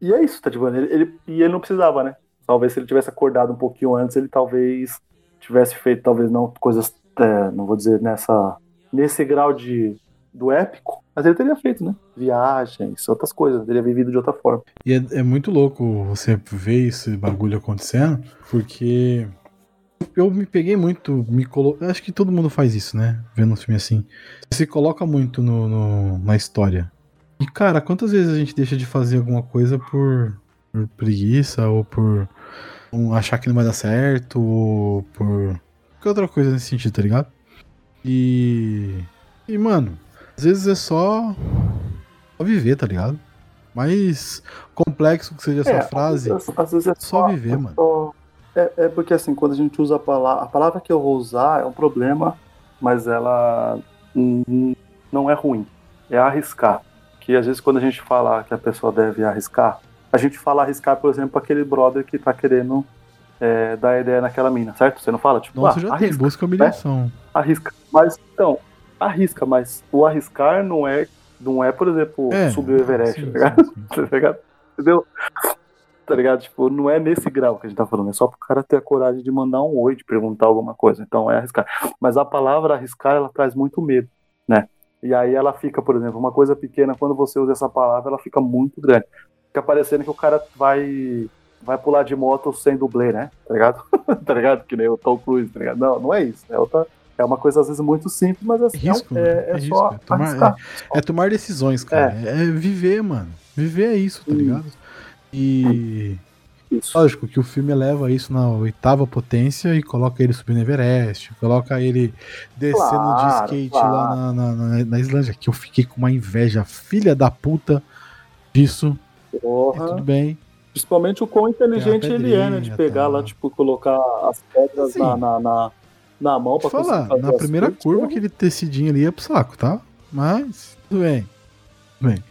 E é isso, tá ligado? Ele, ele- e ele não precisava, né? Talvez se ele tivesse acordado um pouquinho antes, ele talvez tivesse feito, talvez não coisas, é, não vou dizer nessa nesse grau de do épico, mas ele teria feito, né? Viagens, outras coisas, teria vivido de outra forma. E é, é muito louco você ver esse bagulho acontecendo, porque eu me peguei muito, me colo... acho que todo mundo faz isso, né? Vendo um filme assim. Você se coloca muito no, no- na história. E, cara, quantas vezes a gente deixa de fazer alguma coisa por, por preguiça, ou por um, achar que não vai dar certo, ou por qualquer outra coisa nesse sentido, tá ligado? E. E, mano, às vezes é só. só viver, tá ligado? Mais complexo que seja essa É, frase. Às, às vezes é só viver, mano. só- É, é porque assim, quando a gente usa a palavra. A palavra que eu vou usar é um problema, mas ela não é ruim. É arriscar. Que às vezes quando a gente fala que a pessoa deve arriscar, a gente fala arriscar, por exemplo, aquele brother que tá querendo é, dar ideia naquela mina, certo? Você não fala? Tipo, Nossa, ah, já tem, arrisca, busca humilhação. arrisca. Mas então, arrisca, mas o arriscar não é, não é por exemplo, É, subir o Everest, sim, tá ligado? sim, sim. <laughs> tá ligado? Entendeu? Tá ligado? Tipo, não é nesse grau que a gente tá falando, é só pro cara ter a coragem de mandar um oi, de perguntar alguma coisa. Então é arriscar. Mas a palavra arriscar, ela traz muito medo, né? E aí ela fica, por exemplo, uma coisa pequena, quando você usa essa palavra, ela fica muito grande. Fica parecendo que o cara vai vai pular de moto sem dublê, né? Tá ligado? <laughs> tá ligado? Que nem o Tom Cruise, tá ligado? Não, não é isso. É outra. É uma coisa às vezes muito simples, mas assim, É risco, é, é É só risco, é tomar- arriscar. É tomar decisões, cara. É, viver, mano. Viver é isso, tá ligado? E. Isso. Lógico que o filme eleva isso na oitava potência e coloca ele subindo Everest, coloca ele descendo Claro, de skate claro. lá na, na, na- na Islândia, que eu fiquei com uma inveja filha da puta disso. Porra. tudo bem. Principalmente o quão inteligente ele é, né? De pegar tal. lá, tipo, colocar as pedras Sim. na, na, na, mão pra falar, na primeira coisas. curva aquele tecidinho ali ia pro saco, tá? Mas, tudo bem. Tudo bem.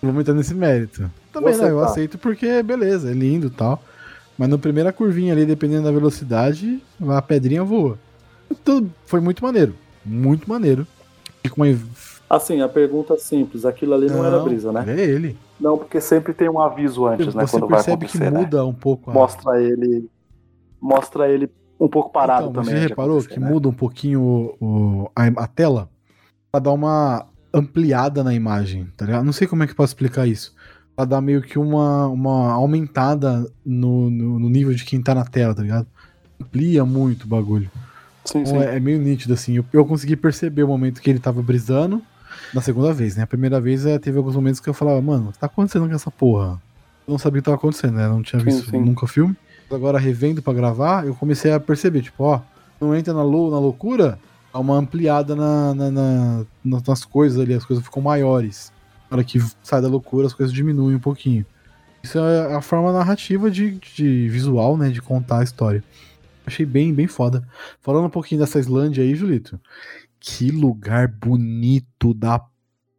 Não vamos entrar nesse mérito. Também não, eu aceitar. aceito porque, beleza, é lindo e tal. Mas na primeira curvinha ali, dependendo da velocidade, a pedrinha voa. Então, foi muito maneiro. Muito maneiro. E com uma... Assim, a pergunta é simples, aquilo ali não, era brisa, né? É ele. Não, porque sempre tem um aviso antes, né? Você Quando vai percebe que né? muda um pouco a... Mostra ele. Mostra ele um pouco parado então, também. Você reparou que né? muda um pouquinho o, o- a, a tela pra dar uma ampliada na imagem, tá ligado? Não sei como é que eu posso explicar isso. Pra dar meio que uma, uma aumentada no, no, no nível de quem tá na tela, tá ligado? Amplia muito o bagulho. Sim, Então sim. é, é meio nítido, assim. Eu, eu consegui perceber o momento que ele tava brisando na segunda vez, né? A primeira vez é, teve alguns momentos que eu falava, mano, o que tá acontecendo com essa porra? Eu não sabia o que tava acontecendo, né? Não tinha Sim, visto nunca o filme. agora revendo pra gravar, eu comecei a perceber, tipo, ó, não entra na, lou na loucura, há uma ampliada na, na, na, nas coisas ali, as coisas ficam maiores. Na hora que sai da loucura, as coisas diminuem um pouquinho. Isso é a forma narrativa de, de visual, né, de contar a história. Achei bem, bem foda. Falando um pouquinho dessa Islândia aí, Julito. Que lugar bonito da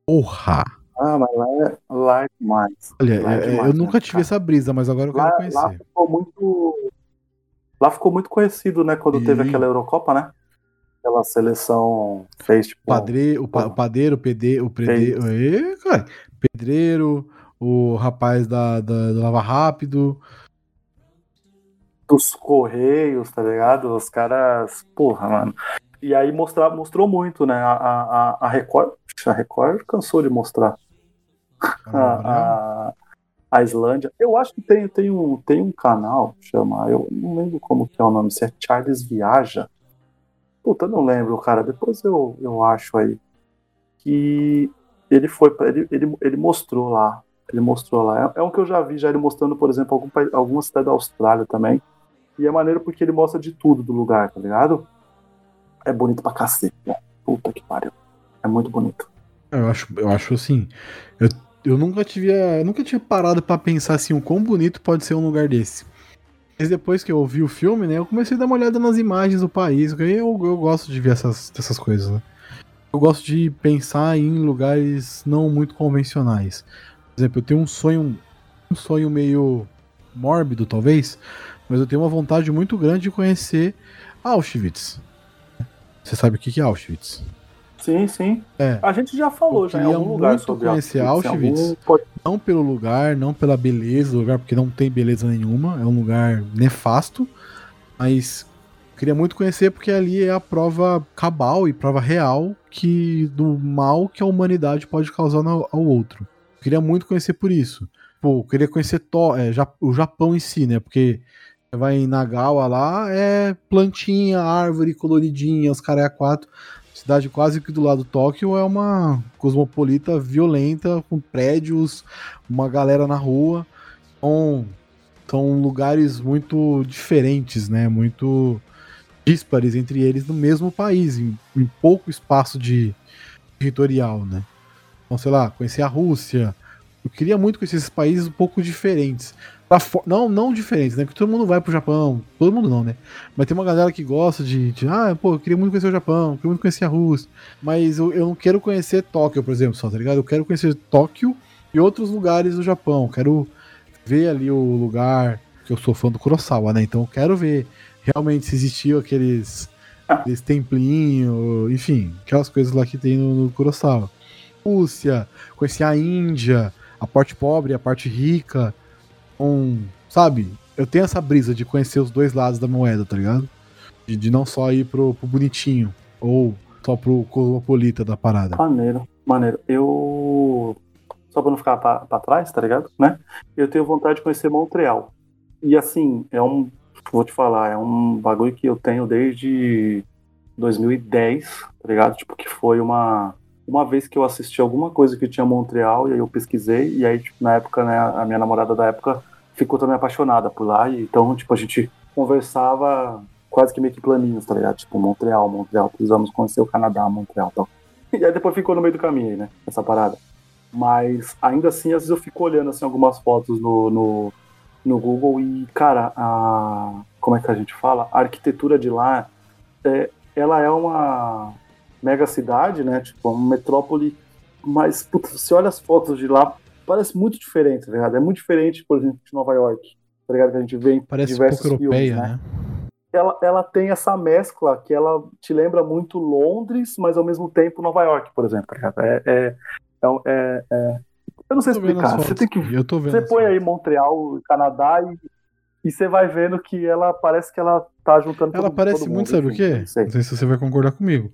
porra! Ah, mas lá é, lá é demais. Olha, Lá é é- demais, eu nunca né, tive cara? essa brisa, mas agora eu quero Lá, conhecer. lá ficou muito. Lá ficou muito conhecido, né? Quando teve Sim. aquela Eurocopa, né? Aquela seleção fez, tipo. Padre, o, pa, o padeiro, o pede, o pedreiro, Ê, cara, pedreiro, o rapaz da, da, do Lava Rápido. dos Correios, tá ligado? Os caras. Porra, mano. E aí mostrar, mostrou muito, né? A, a, a- Record. A Record cansou de mostrar. <laughs> A, a, a Islândia. Eu acho que tem, tem, um, tem um canal, chama. Eu não lembro como que é o nome, se é Charles Viaja. Puta, não lembro, cara. Depois eu, eu acho aí. Que ele foi. Ele, ele, ele mostrou lá. Ele mostrou lá. É, é um que eu já vi, já ele mostrando, por exemplo, algum, alguma cidade da Austrália também. E é maneiro porque ele mostra de tudo do lugar, tá ligado? É bonito pra cacete, né? Puta que pariu. É muito bonito. Eu acho, eu acho assim. Eu, eu nunca tive. eu nunca tinha parado pra pensar assim, o quão bonito pode ser um lugar desse. Mas depois que eu vi o filme, né, eu comecei a dar uma olhada nas imagens do país. Eu, eu gosto de ver essas, essas coisas, né? Eu gosto de pensar em lugares não muito convencionais. Por exemplo, eu tenho um sonho. Um sonho meio mórbido, talvez. Mas eu tenho uma vontade muito grande de conhecer Auschwitz. Você sabe o que é Auschwitz? Sim, sim. É. A gente já falou já em queria algum lugar sobre conhecer Auschwitz. algum Não pelo lugar, não pela beleza do lugar, porque não tem beleza nenhuma. É um lugar nefasto. Mas queria muito conhecer porque ali é a prova cabal e prova real que do mal que a humanidade pode causar ao outro. Queria muito conhecer por isso. Pô, queria conhecer to- é, o Japão em si, né? Porque vai em Nagawa lá, é plantinha, árvore coloridinha, os caras é quatro. Cidade quase que do lado do Tóquio é uma cosmopolita violenta, com prédios, uma galera na rua. São, são lugares muito diferentes, né? Muito díspares entre eles no mesmo país, em, em pouco espaço de territorial, né? Então, sei lá, conhecer a Rússia. Eu queria muito conhecer esses países um pouco diferentes. Pra fo- não, não diferentes, né? Porque todo mundo vai pro Japão. Todo mundo não, né? Mas tem uma galera que gosta de, de, ah, pô, eu queria muito conhecer o Japão, eu queria muito conhecer a Rússia. Mas eu, eu não quero conhecer Tóquio, por exemplo, só, tá ligado? Eu quero conhecer Tóquio e outros lugares do Japão. Quero ver ali o lugar que eu sou fã do Kurosawa, né? Então eu quero ver realmente se existiu aqueles, aqueles templinhos, enfim, aquelas coisas lá que tem no, no Kurosawa. Rússia, conhecer a Índia, a parte pobre, a parte rica. Um, sabe? Eu tenho essa brisa de conhecer os dois lados da moeda, tá ligado? De, de não só ir pro, pro bonitinho ou só pro cosmopolita da parada. Maneiro, maneiro. Eu. Só pra não ficar pra, pra trás, tá ligado? Né? Eu tenho vontade de conhecer Montreal. E assim, é um. Vou te falar, é um bagulho que eu tenho desde 2010, tá ligado? Tipo, que foi uma. Uma vez que eu assisti alguma coisa que tinha Montreal, e aí eu pesquisei, e aí, tipo, na época, né, a minha namorada da época ficou também apaixonada por lá, e então, tipo, a gente conversava quase que meio que planinhos, tá ligado? Tipo, Montreal, Montreal, precisamos conhecer o Canadá, Montreal tal. <laughs> E aí depois ficou no meio do caminho aí, né? Essa parada. Mas ainda assim, às vezes eu fico olhando assim, algumas fotos no, no, no Google e, cara, a. Como é que a gente fala? A arquitetura de lá, é, ela é uma mega cidade, né? Tipo, uma metrópole. Mas, putz, você olha as fotos de lá, parece muito diferente, tá ligado? É muito diferente, por exemplo, de Nova York, tá ligado? Que a gente vê em Parece um diversos pouco europeia, filmes, né? ela, ela tem essa mescla que ela te lembra muito Londres, mas ao mesmo tempo Nova York, por exemplo. tá ligado? É, é, é, é- é- Eu não sei explicar. Você tem que Eu tô vendo. você põe aí. Montreal, Canadá e, e você vai vendo que ela parece que ela tá juntando Ela todo- parece todo muito, mundo, sabe o enfim, quê? não sei. Não sei se você vai concordar comigo.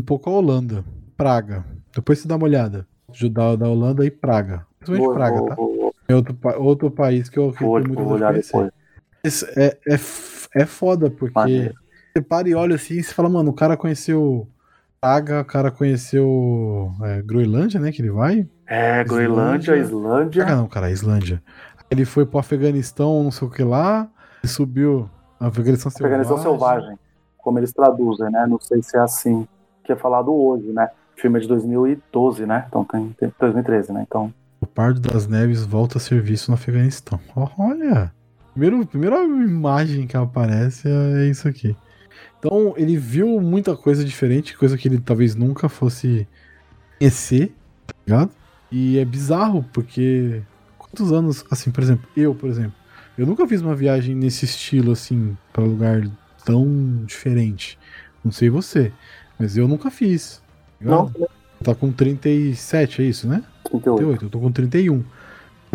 Um pouco a Holanda, Praga. Depois você dá uma olhada. Da, da Holanda e Praga. Principalmente Vou, Praga, vou, tá? vou, É outro, outro país que eu que vou, muita vou conhecer. É, é, é foda, porque Maneiro. você para e olha assim e você fala, mano, o cara conheceu Praga, o cara conheceu é, Groenlândia, né? Que ele vai. É, Groenlândia, Islândia. Praga não, cara, Islândia. Ele foi pro Afeganistão, não sei o que lá. Subiu a Afeganistão Selvagem. Afeganistão Selvagem, como eles traduzem, né? Não sei se é assim que é falado hoje, né? O filme é de 2012, né? Então tem, tem 2013, né? Então. O Pardo das Neves volta a serviço no Afeganistão. Olha! Primeiro, primeira imagem que aparece é isso aqui. Então ele viu muita coisa diferente, coisa que ele talvez nunca fosse conhecer, tá ligado? E é bizarro, porque quantos anos, assim, por exemplo, eu, por exemplo, eu nunca fiz uma viagem nesse estilo, assim, para lugar tão diferente. Não sei você, mas eu nunca fiz. tá Não, Tá com 37, é isso, né? 38. 38, eu tô com 31.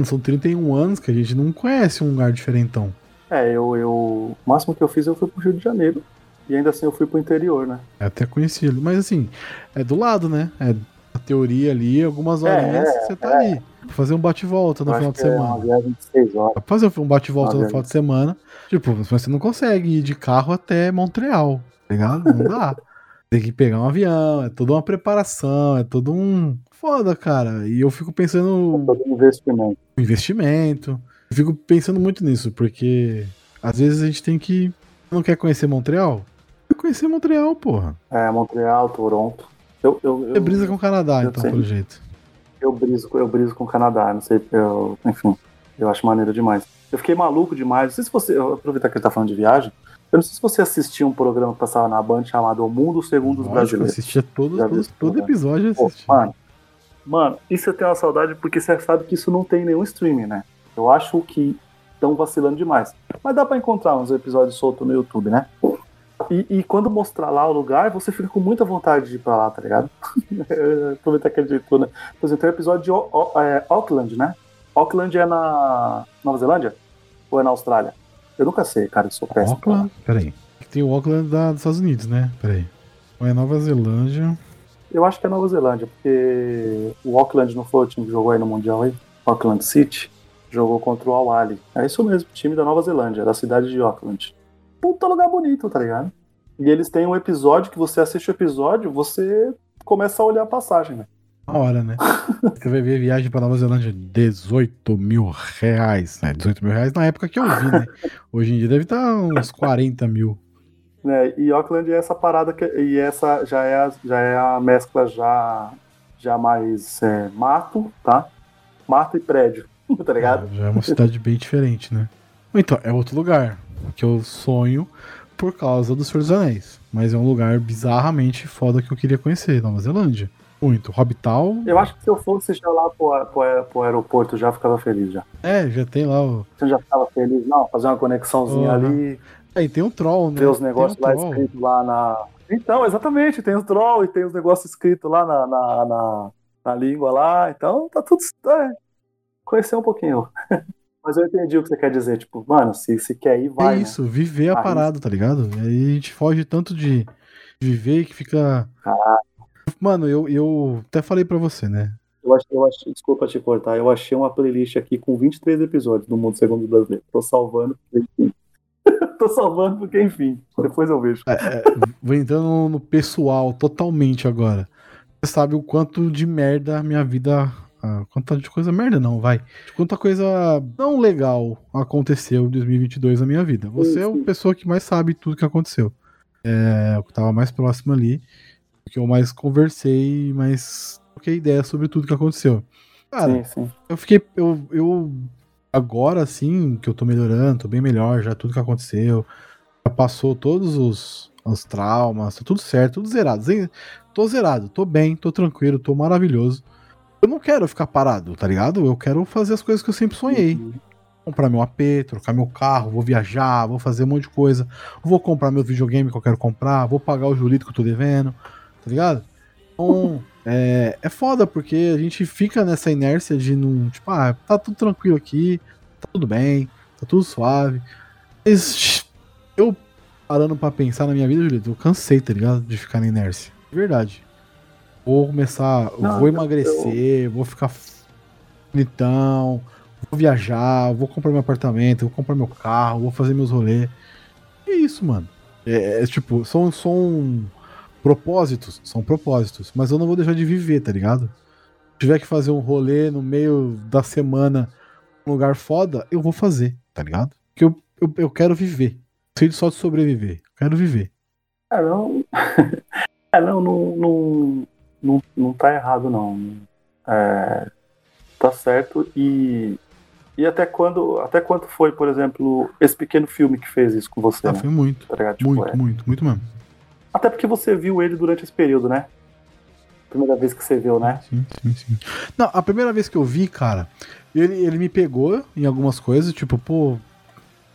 São 31 anos que a gente não conhece um lugar diferentão. É, eu, eu. O máximo que eu fiz eu fui pro Rio de Janeiro. E ainda assim eu fui pro interior, né? É até conhecido. Mas assim, é do lado, né? É a teoria ali, algumas horinhas é, você tá ali. Fazer um bate-volta no final de é semana. uma viagem de 6 horas. Pra fazer um bate-volta no final de semana, tipo, você não consegue ir de carro até Montreal, tá ligado? Não dá. <laughs> Tem que pegar um avião, é toda uma preparação, é todo um. Foda, cara. E eu fico pensando Todo investimento. no investimento. Eu fico pensando muito nisso, porque às vezes a gente tem que. Não quer conhecer Montreal? Quer conhecer Montreal, porra. É, Montreal, Toronto. Eu, eu, eu, Você brisa com o Canadá, então, sei. pelo jeito. eu briso, eu briso com o Canadá, não sei, eu, enfim, eu acho maneiro demais. Eu fiquei maluco demais. Não sei se você. Eu aproveitar que ele tá falando de viagem. Eu não sei se você assistiu um programa que passava na Band chamado O Mundo Segundo os Lógico, eu Brasileiros. assistia viu todos, todo episódio eu Pô, assistia. mano, mano, isso eu tenho uma saudade porque você sabe que isso não tem nenhum streaming, né? Eu acho que estão vacilando demais. Mas dá pra encontrar uns episódios soltos no YouTube, né? E, e quando mostrar lá o lugar, você fica com muita vontade de ir pra lá, tá ligado? <laughs> Aproveitar que é de tudo, né? Por exemplo, tem um episódio de O- O- é, Auckland, né? Auckland é na Nova Zelândia? Ou é na Austrália? Eu nunca sei, cara, eu sou péssimo. Auckland? Peraí. Tem o Auckland da, dos Estados Unidos, né? Peraí. Ou é Nova Zelândia? Eu acho que é Nova Zelândia, porque o Auckland não foi o time que jogou aí no Mundial aí? Auckland City jogou contra o Al-Ali. É isso mesmo, time da Nova Zelândia, da cidade de Auckland. Puta lugar bonito, tá ligado? E eles têm um episódio que você assiste o episódio, você começa a olhar a passagem, né? Uma hora, né? Você vai ver viagem pra Nova Zelândia, 18 mil reais. É, 18 mil reais na época que eu vi, né? Hoje em dia deve estar uns 40 mil. né? E Auckland é essa parada que e essa já é a, já é a mescla já já mais é, mato, tá? Mato e prédio, <laughs> tá ligado? Já é uma cidade bem diferente, né? Então, é outro lugar que eu sonho por causa do Senhor dos Anéis. Mas é um lugar bizarramente foda que eu queria conhecer, Nova Zelândia. Muito. Hobbital, Eu acho que se eu fosse já lá pro, pro, pro aeroporto, já ficava feliz já. é, já tem lá o. Você já ficava feliz? Não, fazer uma conexãozinha Uhum. ali, Aí tem um troll, né? ver os Tem negócios um lá troll. escritos lá na. Então, exatamente, tem os troll e tem os negócios escritos lá na, na, na, na língua lá. Então, tá tudo. É, conhecer um pouquinho. <laughs> Mas eu entendi o que você quer dizer. Tipo, mano, se, se quer ir, vai. é né? isso, viver a Arrisca. parada, tá ligado? E aí a gente foge tanto de viver que fica. Mano, eu, eu até falei pra você, né? Eu achei, eu achei, desculpa te cortar, eu achei uma playlist aqui com 23 episódios do Mundo Segundo Brasileiro. Tô salvando, porque, enfim. <laughs> Tô salvando porque, enfim, depois eu vejo. É, é, vou entrando no pessoal totalmente agora. Você sabe o quanto de merda a minha vida. ah, quanta de coisa merda não, vai. Quanta coisa não legal aconteceu em 2022 na minha vida. Você é a Sim. pessoa que mais sabe tudo que aconteceu. É, o que tava mais próximo ali. Que eu mais conversei, mais troquei ideia sobre tudo que aconteceu. Cara, sim, sim. eu fiquei. Eu, eu. Agora sim, que eu tô melhorando, tô bem melhor, já tudo que aconteceu. Já passou todos os, os traumas, tá tudo certo, tudo zerado. Tô zerado, tô bem, tô tranquilo, tô maravilhoso. Eu não quero ficar parado, tá ligado? Eu quero fazer as coisas que eu sempre sonhei. Uhum. Comprar meu AP, trocar meu carro, vou viajar, vou fazer um monte de coisa. Vou comprar meu videogame que eu quero comprar, vou pagar o Julito que eu tô devendo, tá ligado? Então, é, é foda, porque a gente fica nessa inércia de não, tipo, ah, tá tudo tranquilo aqui, tá tudo bem, tá tudo suave. Mas eu parando pra pensar na minha vida, Julito, eu cansei, tá ligado? De ficar na inércia. De verdade. Vou começar, Não, vou eu- emagrecer, vou ficar bonitão, vou viajar, vou comprar meu apartamento, vou comprar meu carro, vou fazer meus rolês. É isso, mano. É, é, tipo, são, são propósitos, são propósitos, mas eu não vou deixar de viver, tá ligado? Se tiver que fazer um rolê no meio da semana num lugar foda, eu vou fazer, tá ligado? Porque eu, eu, eu quero viver. Sei só de sobreviver. Quero viver. É, não. <laughs> é, não, não, não, não, não tá errado, não. É, tá certo. E, e até quando. Até quanto foi, por exemplo, esse pequeno filme que fez isso com você? Ah, né? foi muito. Tá? Tipo, Muito, é. muito, muito mesmo. Até porque você viu ele durante esse período, né? Primeira vez que você viu, né? Sim, sim, sim. Não, a primeira vez que eu vi, cara, ele, ele me pegou em algumas coisas, tipo, pô,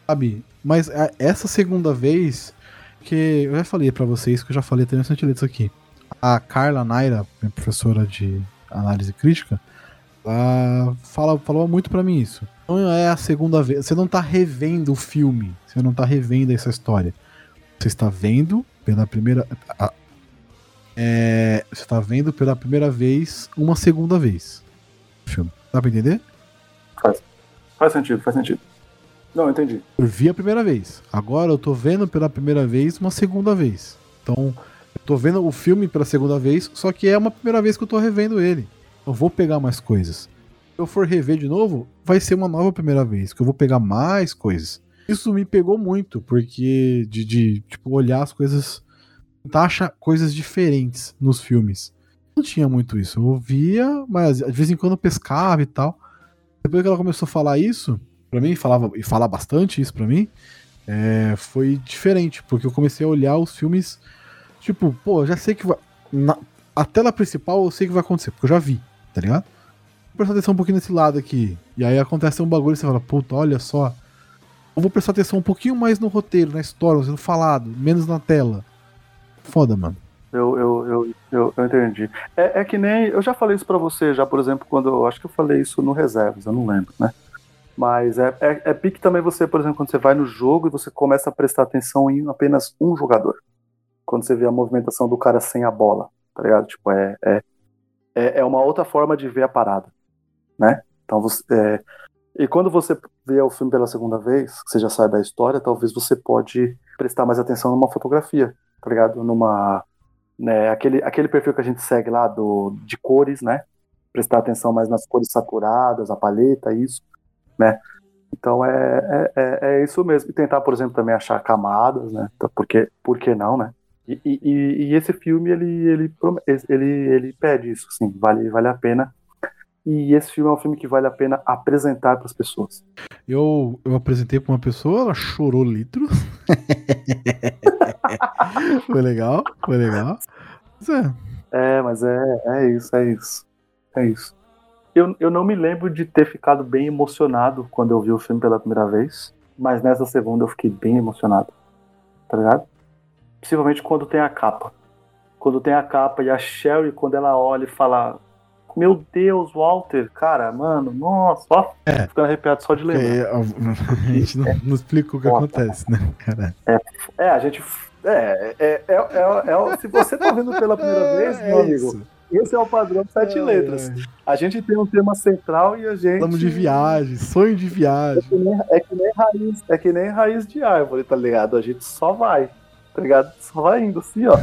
sabe? Mas a- essa segunda vez, que eu já falei pra vocês, que eu já falei até ler isso aqui. A Carla Naira, minha professora de análise crítica, ela fala, falou muito pra mim isso. Não é a segunda vez. Você não tá revendo o filme. Você não tá revendo essa história. Você está vendo pela primeira. a- é, você está vendo pela primeira vez uma segunda vez. o Filme. Dá pra entender? Faz sentido, faz sentido. Não, entendi. Eu vi a primeira vez. Agora eu tô vendo pela primeira vez uma segunda vez. Então, eu tô vendo o filme pela segunda vez, só que é uma primeira vez que eu tô revendo ele. Eu vou pegar mais coisas. Se eu for rever de novo, vai ser uma nova primeira vez, que eu vou pegar mais coisas. Isso me pegou muito, porque de, de tipo, olhar as coisas. Tentar achar coisas diferentes nos filmes. Não tinha muito isso. Eu via, mas de vez em quando pescava e tal. Depois que ela começou a falar isso, pra mim, falava, e falar bastante isso pra mim, é, foi diferente, porque eu comecei a olhar os filmes, tipo, pô, já sei que vai. Na, a tela principal eu sei que vai acontecer, porque eu já vi, tá ligado? Vou prestar atenção um pouquinho nesse lado aqui. E aí acontece um bagulho e você fala, puta, olha só. Eu vou prestar atenção um pouquinho mais no roteiro, na história, sendo falado, menos na tela. Foda, mano. Eu, eu, eu, eu, entendi. É, é que nem. Eu já falei isso pra você, já, por exemplo, quando. Eu acho que eu falei isso no Reservas, eu não lembro, né? Mas é, é, é pique também você, por exemplo, quando você vai no jogo e você começa a prestar atenção em apenas um jogador. Quando você vê a movimentação do cara sem a bola, tá ligado? Tipo, é, é, é, é uma outra forma de ver a parada, né? Então você. é, e quando você vê o filme pela segunda vez, que você já sabe a história, talvez você pode prestar mais atenção numa fotografia, tá ligado? Numa né, aquele, aquele perfil que a gente segue lá do, de cores, né? Prestar atenção mais nas cores saturadas, a paleta, isso, né? Então é, é, é, é isso mesmo. E tentar, por exemplo, também achar camadas, né? Então, Porque, por que não, né? E, e, e- esse filme, ele, ele, ele, ele pede isso, sim, vale, vale a pena. E esse filme é um filme que vale a pena apresentar para as pessoas. Eu, eu apresentei pra uma pessoa, ela chorou litros. <laughs> foi legal, foi legal. Mas é, É, mas é, é isso, é isso. É isso. Eu, eu não me lembro de ter ficado bem emocionado quando eu vi o filme pela primeira vez, mas nessa segunda eu fiquei bem emocionado. Tá ligado? Principalmente quando tem a capa. Quando tem a capa e a Sherry, quando ela olha e fala: Meu Deus, Walter, cara, mano, nossa, ó, É. ficando arrepiado só de lembrar. é, <laughs> a, gente não, não explica o que acontece, né, cara? É, a gente. É, é, é, é, é- se você tá vendo pela primeira <laughs> vez, meu amigo, isso. esse é o padrão de sete Ai, letras. ai. A gente tem um tema central e a gente. Falamos de viagem, sonho de viagem. É que nem, é que nem raiz, é que nem raiz de árvore, tá ligado? A gente só vai, tá ligado? Só vai indo assim, ó.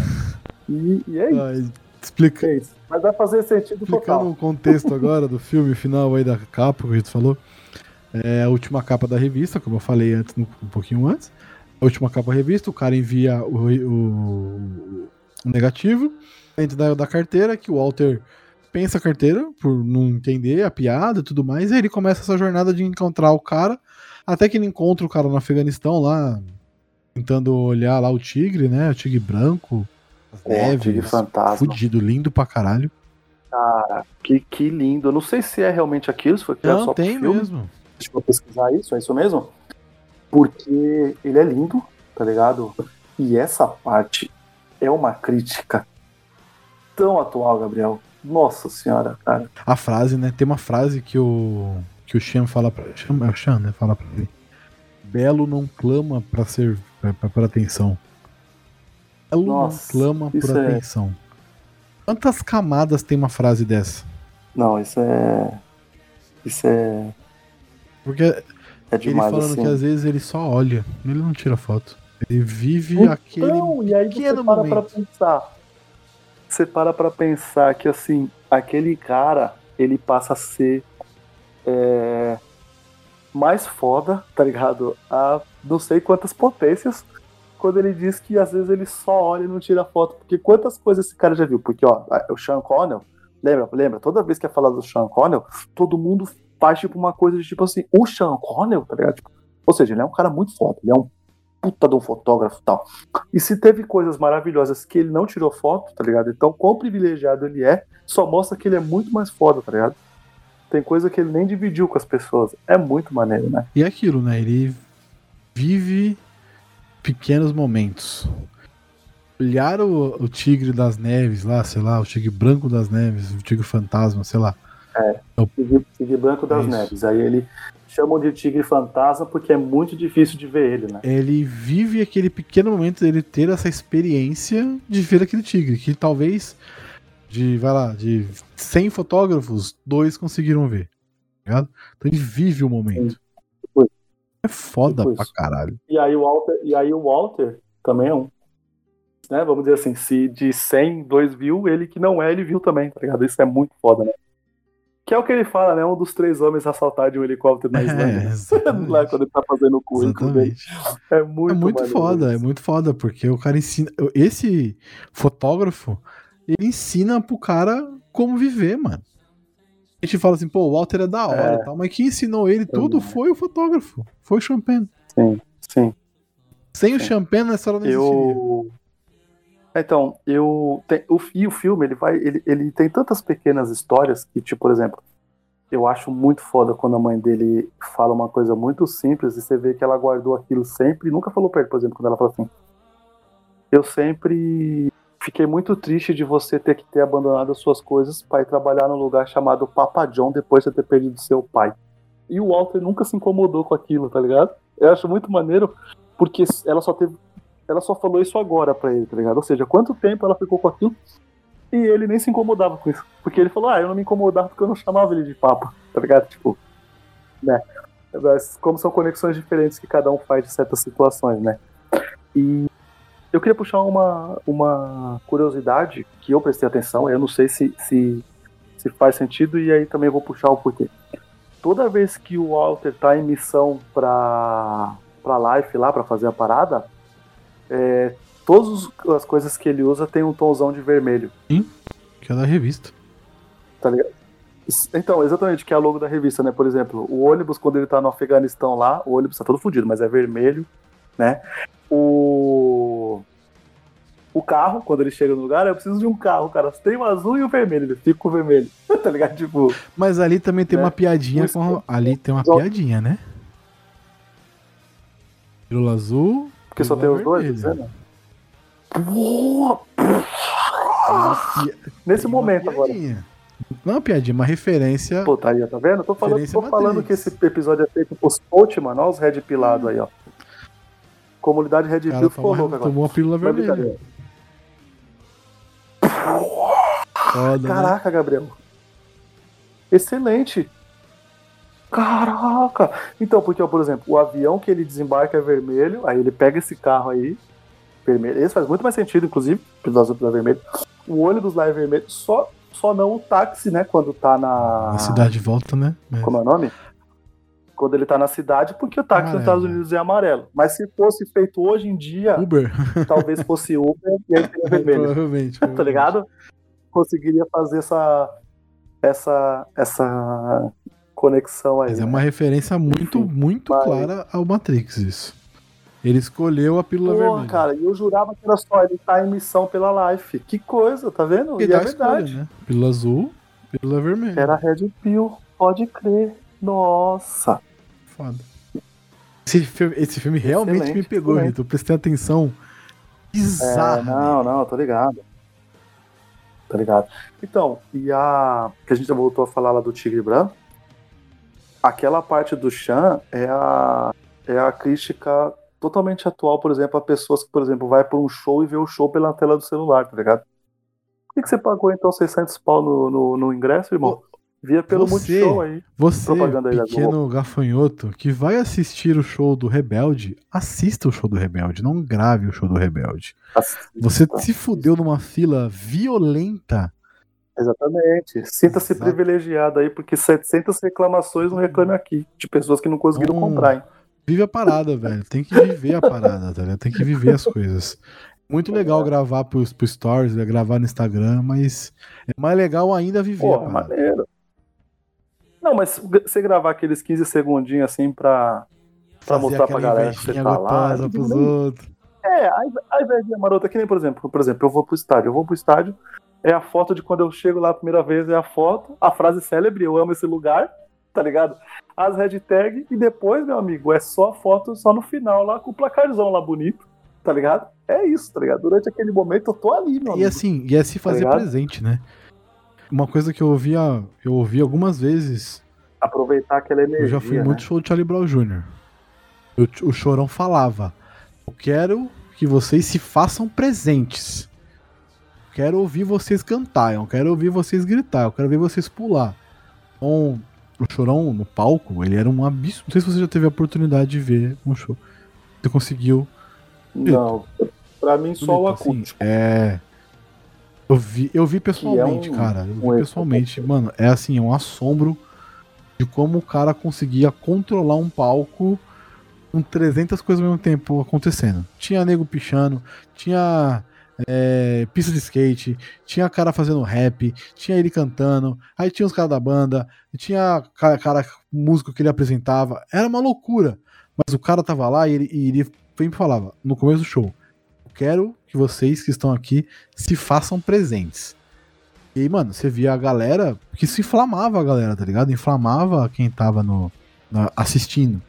E, e é isso, Ai, explica, é. Mas vai fazer sentido explicando total. o contexto agora do filme final aí da capa que a gente falou. É a última capa da revista, como eu falei antes, um pouquinho antes. A última capa da revista, o cara envia o, o- o negativo dentro da, da carteira, que o Walter pensa a carteira, por não entender a piada e tudo mais, e aí ele começa essa jornada de encontrar o cara, até que ele encontra o cara no Afeganistão lá, tentando olhar lá o tigre, né? O tigre branco, neves, fantasma. fudido, lindo pra caralho. Cara, que, que lindo. Eu não sei se é realmente aquilo, se foi criado Não, só tem filme. mesmo. Deixa eu pesquisar isso, é isso mesmo? Porque ele é lindo, tá ligado? E essa parte é uma crítica tão atual, Gabriel. Nossa senhora, cara. A frase, né? Tem uma frase que o que o Sean fala pra Sean, é o Sean, né? Fala pra ele. Belo não clama pra ser por atenção. Belo Nossa, clama por é- atenção. Quantas camadas tem uma frase dessa? Não, isso é. Isso é. Porque É ele demais, falando assim. que às vezes ele só olha, ele não tira foto. Ele vive Então, aquele e aí você para pra pensar. Você para pra pensar que, assim, aquele cara, ele passa a ser. é, mais foda, tá ligado? A não sei quantas potências, quando ele diz que às vezes ele só olha e não tira foto. Porque quantas coisas esse cara já viu? Porque, ó, o Sean Connell, lembra, lembra? Toda vez que é falado do Sean Connell, todo mundo faz tipo uma coisa de tipo assim, o Sean Connell, tá ligado? Tipo, ou seja, ele é um cara muito foda, ele é um puta de um fotógrafo e tal. E se teve coisas maravilhosas que ele não tirou foto, tá ligado? Então, quão privilegiado ele é, só mostra que ele é muito mais foda, tá ligado? Tem coisa que ele nem dividiu com as pessoas. É muito maneiro, né? E é aquilo, né? Ele vive pequenos momentos. Olhar o, o tigre das neves lá, sei lá, o tigre branco das neves, o tigre fantasma, sei lá. É, o tigre, tigre branco das neves. Aí ele chamam de tigre fantasma porque é muito difícil de ver ele, né? Ele vive aquele pequeno momento dele ter essa experiência de ver aquele tigre, que talvez de, vai lá, de 100 fotógrafos, dois conseguiram ver. Tá então ele vive o momento. Sim. É foda pra caralho. E aí o Walter, e aí o Walter também é um. Né, vamos dizer assim, se de 100, dois viu, ele que não é, ele viu também, tá ligado? Isso é muito foda, né? Que é o que ele fala, né? Um dos três homens assaltar de um helicóptero na é, Islândia. <laughs> É, Lá quando ele tá fazendo o currículo dele. É muito, é muito foda, é muito foda, porque o cara ensina. Esse fotógrafo, ele ensina pro cara como viver, mano. A gente fala assim, pô, o Walter é da hora é. tal, mas quem ensinou ele tudo foi o fotógrafo, foi o Champagne. Sim, sim. Sem sim. o Champagne, essa hora não eu... Então, eu tem, o, e o filme ele vai, ele, ele tem tantas pequenas histórias que, tipo, por exemplo, eu acho muito foda quando a mãe dele fala uma coisa muito simples e você vê que ela guardou aquilo sempre e nunca falou pra ele, por exemplo, quando ela fala assim: Eu sempre fiquei muito triste de você ter que ter abandonado as suas coisas para ir trabalhar num lugar chamado Papa John depois de ter perdido seu pai. E o Walter nunca se incomodou com aquilo, tá ligado? Eu acho muito maneiro porque ela só teve ela só falou isso agora pra ele, tá ligado? Ou seja, quanto tempo ela ficou com aquilo e ele nem se incomodava com isso. Porque ele falou, ah, eu não me incomodava porque eu não chamava ele de papa, tá ligado? Tipo, né? Mas como são conexões diferentes que cada um faz de certas situações, né? E eu queria puxar uma, uma curiosidade que eu prestei atenção, eu não sei se, se, se faz sentido, e aí também vou puxar o porquê. Toda vez que o Walter tá em missão pra, pra Life lá, pra fazer a parada, é, todas as coisas que ele usa tem um tomzão de vermelho. Sim, que é da revista. Tá ligado? Então, exatamente, que é a logo da revista, né? Por exemplo, o ônibus, quando ele tá no Afeganistão lá, o ônibus tá todo fodido, mas é vermelho, né? O. O carro, quando ele chega no lugar, eu preciso de um carro, cara. Tem o azul e o vermelho, ele fica com o vermelho. <laughs> tá ligado? Tipo. Mas ali também tem né? uma piadinha com. Ali tem uma piadinha, né? Pílula azul, porque só tem os dois, dizendo? Nesse momento agora. Não é uma piadinha, uma referência. Pô, tá aí, tá vendo? Tô falando, tô falando que esse episódio é feito por Spolt, mano. Olha os Red Pilados aí, ó. Comunidade Red Pill ficou louca agora. Tomou uma pílula vermelha. Foda, né? Caraca, né? Gabriel. Excelente. Caraca! Então, porque, por exemplo, o avião que ele desembarca é vermelho, aí ele pega esse carro aí, vermelho. Esse faz muito mais sentido, inclusive, pelo azul pelo vermelho. O ônibus lá é vermelho, só, só não o táxi, né? Quando tá na. Na cidade volta, né? Como é o nome? Quando ele tá na cidade, porque o táxi nos Estados Unidos é amarelo. Mas se fosse feito hoje em dia. Uber. Talvez fosse Uber e aí seria <laughs> vermelho. provavelmente, <laughs> tá ligado? Conseguiria fazer essa. Essa. Essa conexão aí. Mas é uma né? referência muito, Enfim, muito mas... clara ao Matrix, isso. Ele escolheu a pílula Porra, vermelha. cara, eu jurava que era só ele tá em missão pela Life. Que coisa, tá vendo? e é verdade. Escolha, né? Pílula azul, pílula vermelha. Era Red Pill, pode crer. Nossa. Foda. Esse filme, esse filme realmente excelente, me pegou, Vitor. Eu prestei atenção. Bizarro. É, não, não, tô ligado. Tá ligado. Então, e a. Que a gente já voltou a falar lá do Tigre Branco aquela parte do Chan é a, é a crítica totalmente atual, por exemplo, a pessoas que, por exemplo, vai para um show e vê o show pela tela do celular, tá ligado? Por que, que você pagou então 600 pau no, no, no ingresso, irmão? Via pelo você, Multishow aí. Você, aí pequeno gafanhoto, que vai assistir o show do Rebelde, assista o show do Rebelde, não grave o show do Rebelde. Assista. Você se fudeu numa fila violenta Exatamente. Sinta-se privilegiado aí, porque 700 reclamações não reclame aqui, de pessoas que não conseguiram Hum. comprar, hein? Vive a parada, velho. Tem que viver a parada, tá ligado? Tem que viver as coisas. Muito legal gravar pro, pro Stories, né, gravar no Instagram, mas é mais legal ainda viver Pô, a parada. maneiro. Não, mas você gravar aqueles 15 segundinhos assim pra, pra mostrar pra galera que você tá lá. pros outros. É, a inve- a invejinha marota, que nem, por exemplo, por exemplo, eu vou pro estádio, eu vou pro estádio, é a foto de quando eu chego lá a primeira vez, é a foto, a frase célebre, eu amo esse lugar, tá ligado? As hashtag e depois, meu amigo, é só a foto só no final lá com o placarzão lá bonito, tá ligado? É isso, tá ligado? Durante aquele momento eu tô ali, meu E amigo. assim, e é se fazer ligado? presente, né? Uma coisa que eu ouvia, eu ouvi algumas vezes, Aproveitar aquela energia. eu já fui né? muito show de Charlie Brown Jr. Eu- o Chorão falava: Eu quero que vocês se façam presentes. Quero ouvir vocês cantar, eu quero ouvir vocês gritar, eu quero ver vocês pular. Então, o Chorão no palco, ele era um abismo. Não sei se você já teve a oportunidade de ver um show. Você conseguiu Não, pra mim só o assim, acústico. é. Eu vi, eu vi pessoalmente, um- cara. Eu vi um pessoalmente. Mano, é assim, é um assombro de como o cara conseguia controlar um palco com 300 coisas ao mesmo tempo acontecendo. Tinha nego pichando, tinha é, pista de skate, tinha cara fazendo rap, tinha ele cantando, aí tinha os caras da banda, tinha cara, cara músico que ele apresentava. Era uma loucura. Mas o cara tava lá e ele, e ele sempre falava, no começo do show, eu quero que vocês que estão aqui se façam presentes. E mano, você via a galera que se inflamava a galera, tá ligado? Inflamava quem tava no, assistindo.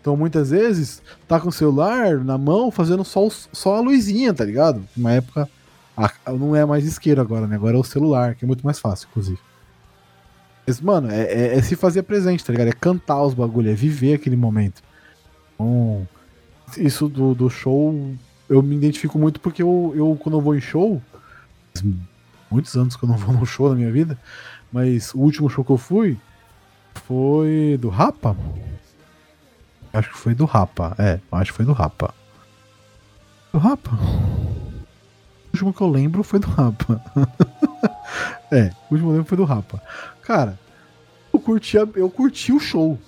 Então, muitas vezes, tá com o celular na mão fazendo só, só a luzinha, tá ligado? Uma época, a- não é mais isqueiro agora, né? Agora é o celular, que é muito mais fácil, inclusive. Mas, mano, é, é- é se fazer presente, tá ligado? É cantar os bagulho, é viver aquele momento. Então, isso do, do show, eu me identifico muito porque eu, eu, quando eu vou em show, muitos anos que eu não vou <laughs> num show na minha vida, mas o último show que eu fui foi do Rapa? Acho que foi do Rapa, é, acho que foi do Rapa. Do Rapa? O último que eu lembro foi do Rapa. <laughs> é, o último que eu lembro foi do Rapa. Cara, eu curti, a- eu curti o show.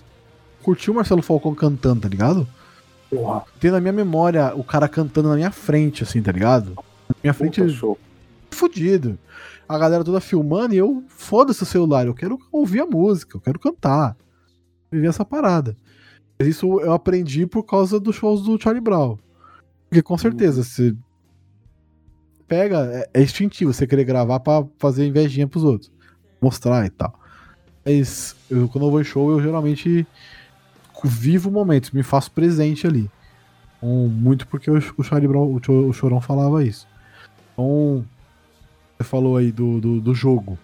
Curti o Marcelo Falcão cantando, tá ligado? Porra, Tem na minha memória o cara cantando na minha frente, assim, tá ligado? Na minha frente, puta fudido. A galera toda filmando e eu, foda-se o celular, eu quero ouvir a música, eu quero cantar. Viver essa parada. Mas isso eu aprendi por causa dos shows do Charlie Brown. Porque com certeza, você pega, é, é instintivo você querer gravar pra fazer invejinha pros outros. Mostrar e tal. Mas eu, quando eu vou em show, eu geralmente vivo momentos, me faço presente ali. Então, muito porque o, o Charlie Brown, o, o Chorão falava isso. Então, você falou aí do, do, do jogo.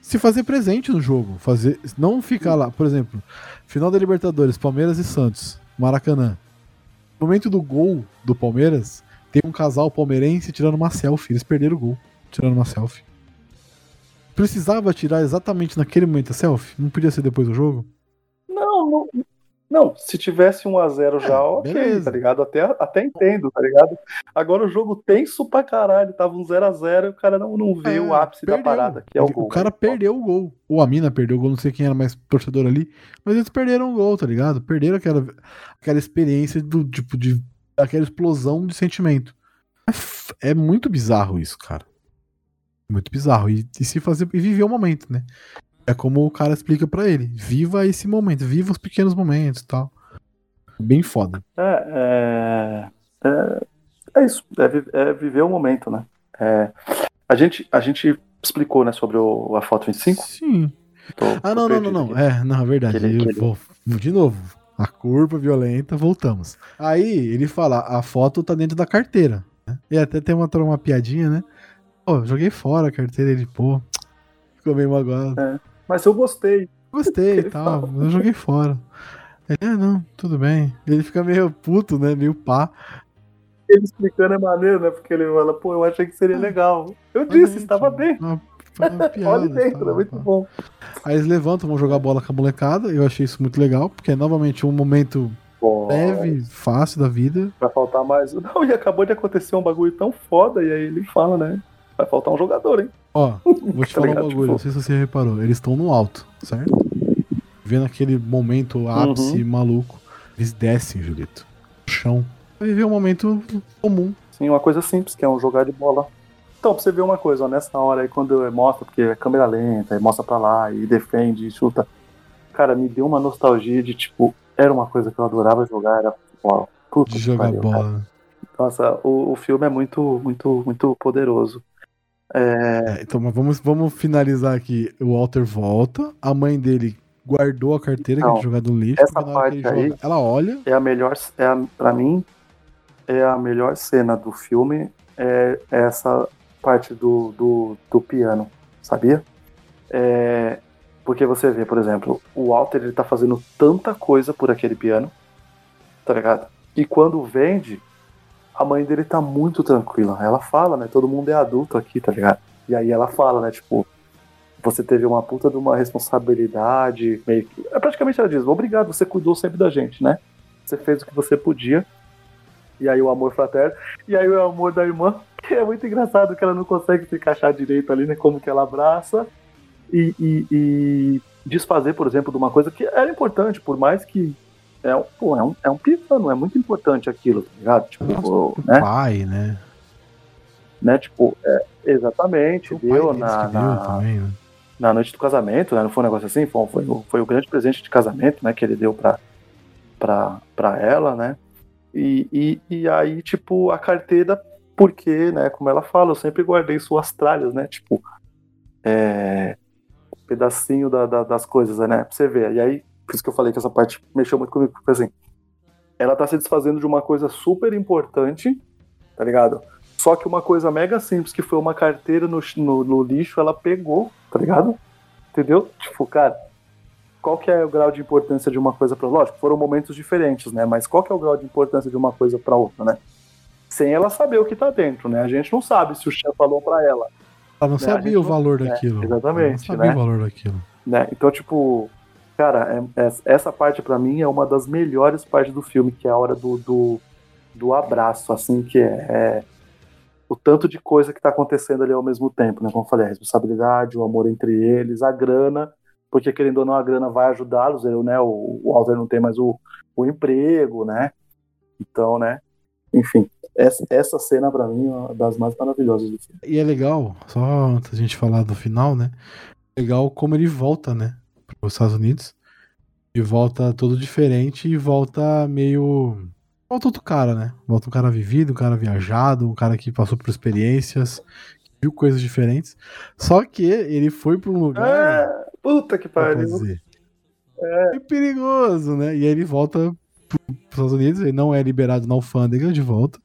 Se fazer presente no jogo, fazer, não ficar lá, por exemplo, final da Libertadores, Palmeiras e Santos, Maracanã. No momento do gol do Palmeiras, tem um casal palmeirense tirando uma selfie. Eles perderam o gol, tirando uma selfie. Precisava tirar exatamente naquele momento a selfie? Não podia ser depois do jogo? Não, não, não, se tivesse 1x0 já, ok, É, beleza. tá ligado? Até, até entendo, tá ligado? Agora o jogo tenso pra caralho, tava um 0x0 e o cara não, não vê É, o ápice da perdeu. parada, que é o gol. cara né? perdeu o gol. Ou a mina perdeu o gol, não sei quem era mais torcedor ali. Mas eles perderam o gol, tá ligado? Perderam aquela, aquela experiência do tipo de. aquela explosão de sentimento. É, é muito bizarro isso, cara. Muito bizarro. E, e se fazer. E viver o momento, né? É como o cara explica pra ele. Viva esse momento, viva os pequenos momentos e tal. Bem foda. É, é, é, é isso, é, é viver o momento, né? É, a, gente, a gente explicou, né, sobre o, a foto 25? Sim. Tô- Ah, não, não, não, não. É, não, é verdade. Aquele- vou, de novo. A curva violenta, voltamos. Aí ele fala, a foto tá dentro da carteira. né? E até tem uma, uma piadinha, né? Pô, joguei fora a carteira. Ele, pô, ficou meio magoado. Mas eu gostei. Gostei e tal, fala. eu joguei fora. Ele, ah, não, tudo bem. Ele fica meio puto, né? Meio pá. Ele explicando é maneiro, né? Porque ele fala, pô, eu achei que seria legal. Eu disse, Realmente, estava bem. Uma, uma <laughs> piada, Olha dentro, tal, é muito bom. Aí eles levantam, vão jogar bola com a molecada. Eu achei isso muito legal, porque é novamente um momento leve, fácil da vida. Vai faltar mais. <laughs> Não, e acabou de acontecer um bagulho tão foda, e aí ele fala, né? Vai faltar um jogador, hein? Ó, <laughs> vou te Tá falar um bagulho, Tipo- não sei se você reparou. Eles estão no alto, certo? Vendo aquele momento ápice maluco. Eles descem, Julito. No chão. Pra viver um momento comum. Sim, uma coisa simples, que é um jogar de bola. Então, pra você ver uma coisa, ó, nessa hora aí, quando mostra, porque é câmera lenta, aí mostra pra lá, e defende, e chuta. Cara, me deu uma nostalgia de, tipo, era uma coisa que eu adorava jogar, era futebol. Puta De jogar pariu, cara. bola. Nossa, o, o filme é muito, muito, muito poderoso. É, então, mas vamos, vamos finalizar aqui. O Walter volta. A mãe dele guardou a carteira que Não, ele tinha jogado no lixo. essa que parte aí- joga, ela olha. É a melhor, é a, pra mim, é a melhor cena do filme, é essa parte do, do, do piano, sabia? É, porque você vê, por exemplo, o Walter ele tá fazendo tanta coisa por aquele piano, tá ligado? E quando vende, a mãe dele tá muito tranquila. Ela fala, né? Todo mundo é adulto aqui, tá ligado? E aí ela fala, né? Tipo, você teve uma puta de uma responsabilidade, meio que. É praticamente ela diz, obrigado, você cuidou sempre da gente, né? Você fez o que você podia. E aí o amor fraterno. E aí o amor da irmã, <laughs> que é muito engraçado que ela não consegue se encaixar direito ali, né? Como que ela abraça. E, e- e desfazer, por exemplo, de uma coisa que era importante, por mais que. É um, pô, é um, é um piano, é muito importante aquilo, tá ligado? Tipo, Nossa, né? Pai, né? né? Tipo, é, exatamente, O deu na, deu na, também, né? na noite do casamento, né? Não foi um negócio assim, foi, foi, o- foi o grande presente de casamento, né? Que ele deu pra, pra, pra ela, né? E, e, e aí, tipo, a carteira, porque, né? Como ela fala, eu sempre guardei suas tralhas, né? Tipo, é, um pedacinho da, da- das coisas, né? Pra você ver. E aí, por isso que eu falei que essa parte mexeu muito comigo, porque assim, ela tá se desfazendo de uma coisa super importante, tá ligado? Só que uma coisa mega simples, que foi uma carteira no, no, no lixo, ela pegou, tá ligado? Entendeu? Tipo, cara, qual que é o grau de importância de uma coisa pra Lógico, foram momentos diferentes, né? Mas qual que é o grau de importância de uma coisa pra outra, né? Sem ela saber o que tá dentro, né? A gente não sabe se o chefe falou pra ela, Ela não Né, sabia o não- valor é, daquilo. exatamente, Ela não sabia né? o valor daquilo. né? Então, tipo, cara, é- é- essa parte pra mim é uma das melhores partes do filme, que é a hora do, do, do abraço, assim, que é, é o tanto de coisa que tá acontecendo ali ao mesmo tempo, né? Como eu falei, a responsabilidade, o amor entre eles, a grana, porque querendo ou não, a grana vai ajudá-los, né? O, o Walter não tem mais o, o emprego, né? Então, né? Enfim, essa, essa cena pra mim é uma das mais maravilhosas do filme. E é legal, só antes da gente falar do final, né? Legal como ele volta, né? Os Estados Unidos. E volta todo diferente e volta meio. Volta outro cara, né? Volta um cara vivido, um cara viajado, um cara que passou por experiências, viu coisas diferentes. Só que ele foi para um lugar. É, puta que pariu. dizer, é perigoso, né? E aí ele volta para os Estados Unidos, ele não é liberado na alfândega de volta.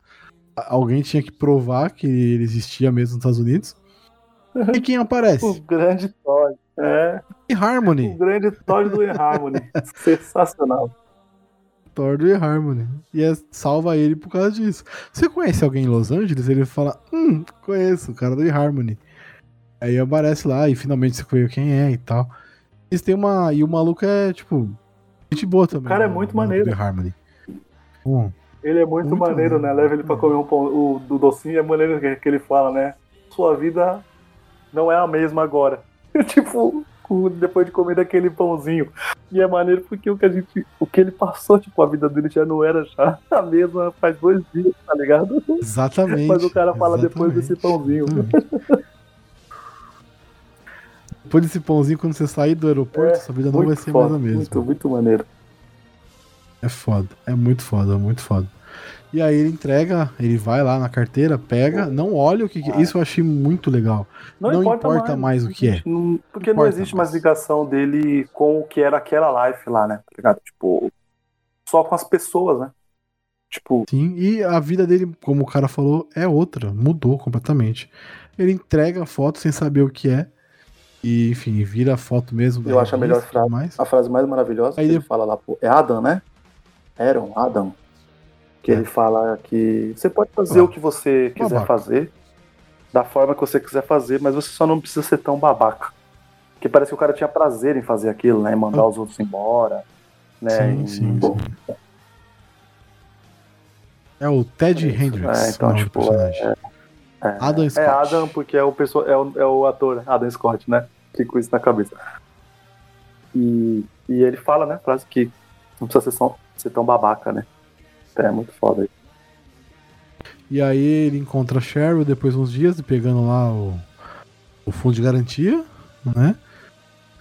Alguém tinha que provar que ele existia mesmo nos Estados Unidos. E quem aparece? O grande Todd. É. E Harmony. O grande Thor do Harmony. <laughs> Sensacional. Thor do Harmony. E é, salva ele por causa disso. Você conhece alguém em Los Angeles? Ele fala, hum, conheço, o cara do Harmony. Aí aparece lá e finalmente você conhece quem é e tal. Eles têm uma. E o maluco é, tipo, gente boa também. cara é o muito maluco maneiro. Do Harmony. Bom, Ele é muito, Muito maneiro, maneiro. né? Leva ele pra comer um pão. O do docinho é maneiro que, que ele fala, né? Sua vida não é a mesma agora. <laughs> tipo, depois de comer daquele pãozinho. E é maneiro porque o que a gente. O que ele passou, tipo, a vida dele já não era já a mesma faz dois dias, tá ligado? exatamente. Mas o cara fala depois desse exatamente. pãozinho. Exatamente. Depois desse pãozinho, quando você sair do aeroporto, É, sua vida não vai ser foda, mais a mesma. muito, muito maneiro. É foda, é muito foda, muito foda. E aí ele entrega, ele vai lá na carteira, pega, não olha o que, que Ah. Isso eu achei muito legal. Não importa mais o que é. Não- porque não importa existe mais. mais ligação dele com o que era aquela life lá, né? Tá? Tipo, só com as pessoas, né? Tipo, Sim, e a vida dele, como o cara falou, é outra, mudou completamente. Ele entrega a foto sem saber o que é. E, enfim, vira a foto mesmo. Eu acho a melhor frase. mais. a frase mais maravilhosa Aí que ele fala lá, pô, é Adam, né? Aaron, Adam. Que É. ele fala que você pode fazer Ah. o que você quiser Babaca. fazer, da forma que você quiser fazer, mas você só não precisa ser tão babaca. Porque parece que o cara tinha prazer em fazer aquilo, né? Mandar os outros embora. Né? Sim, em- sim, sim. É o Ted É. Hendricks, É, então, tipo, personagem. É, Adam Scott. É Adam, porque é o, pessoa, é o, é o ator, Adam Scott, né? Fico com isso na cabeça. E, e ele fala, né, frase que não precisa ser, tão, ser tão babaca, né? É muito foda. E aí ele encontra a Cheryl depois de uns dias, pegando lá o, o fundo de garantia, né?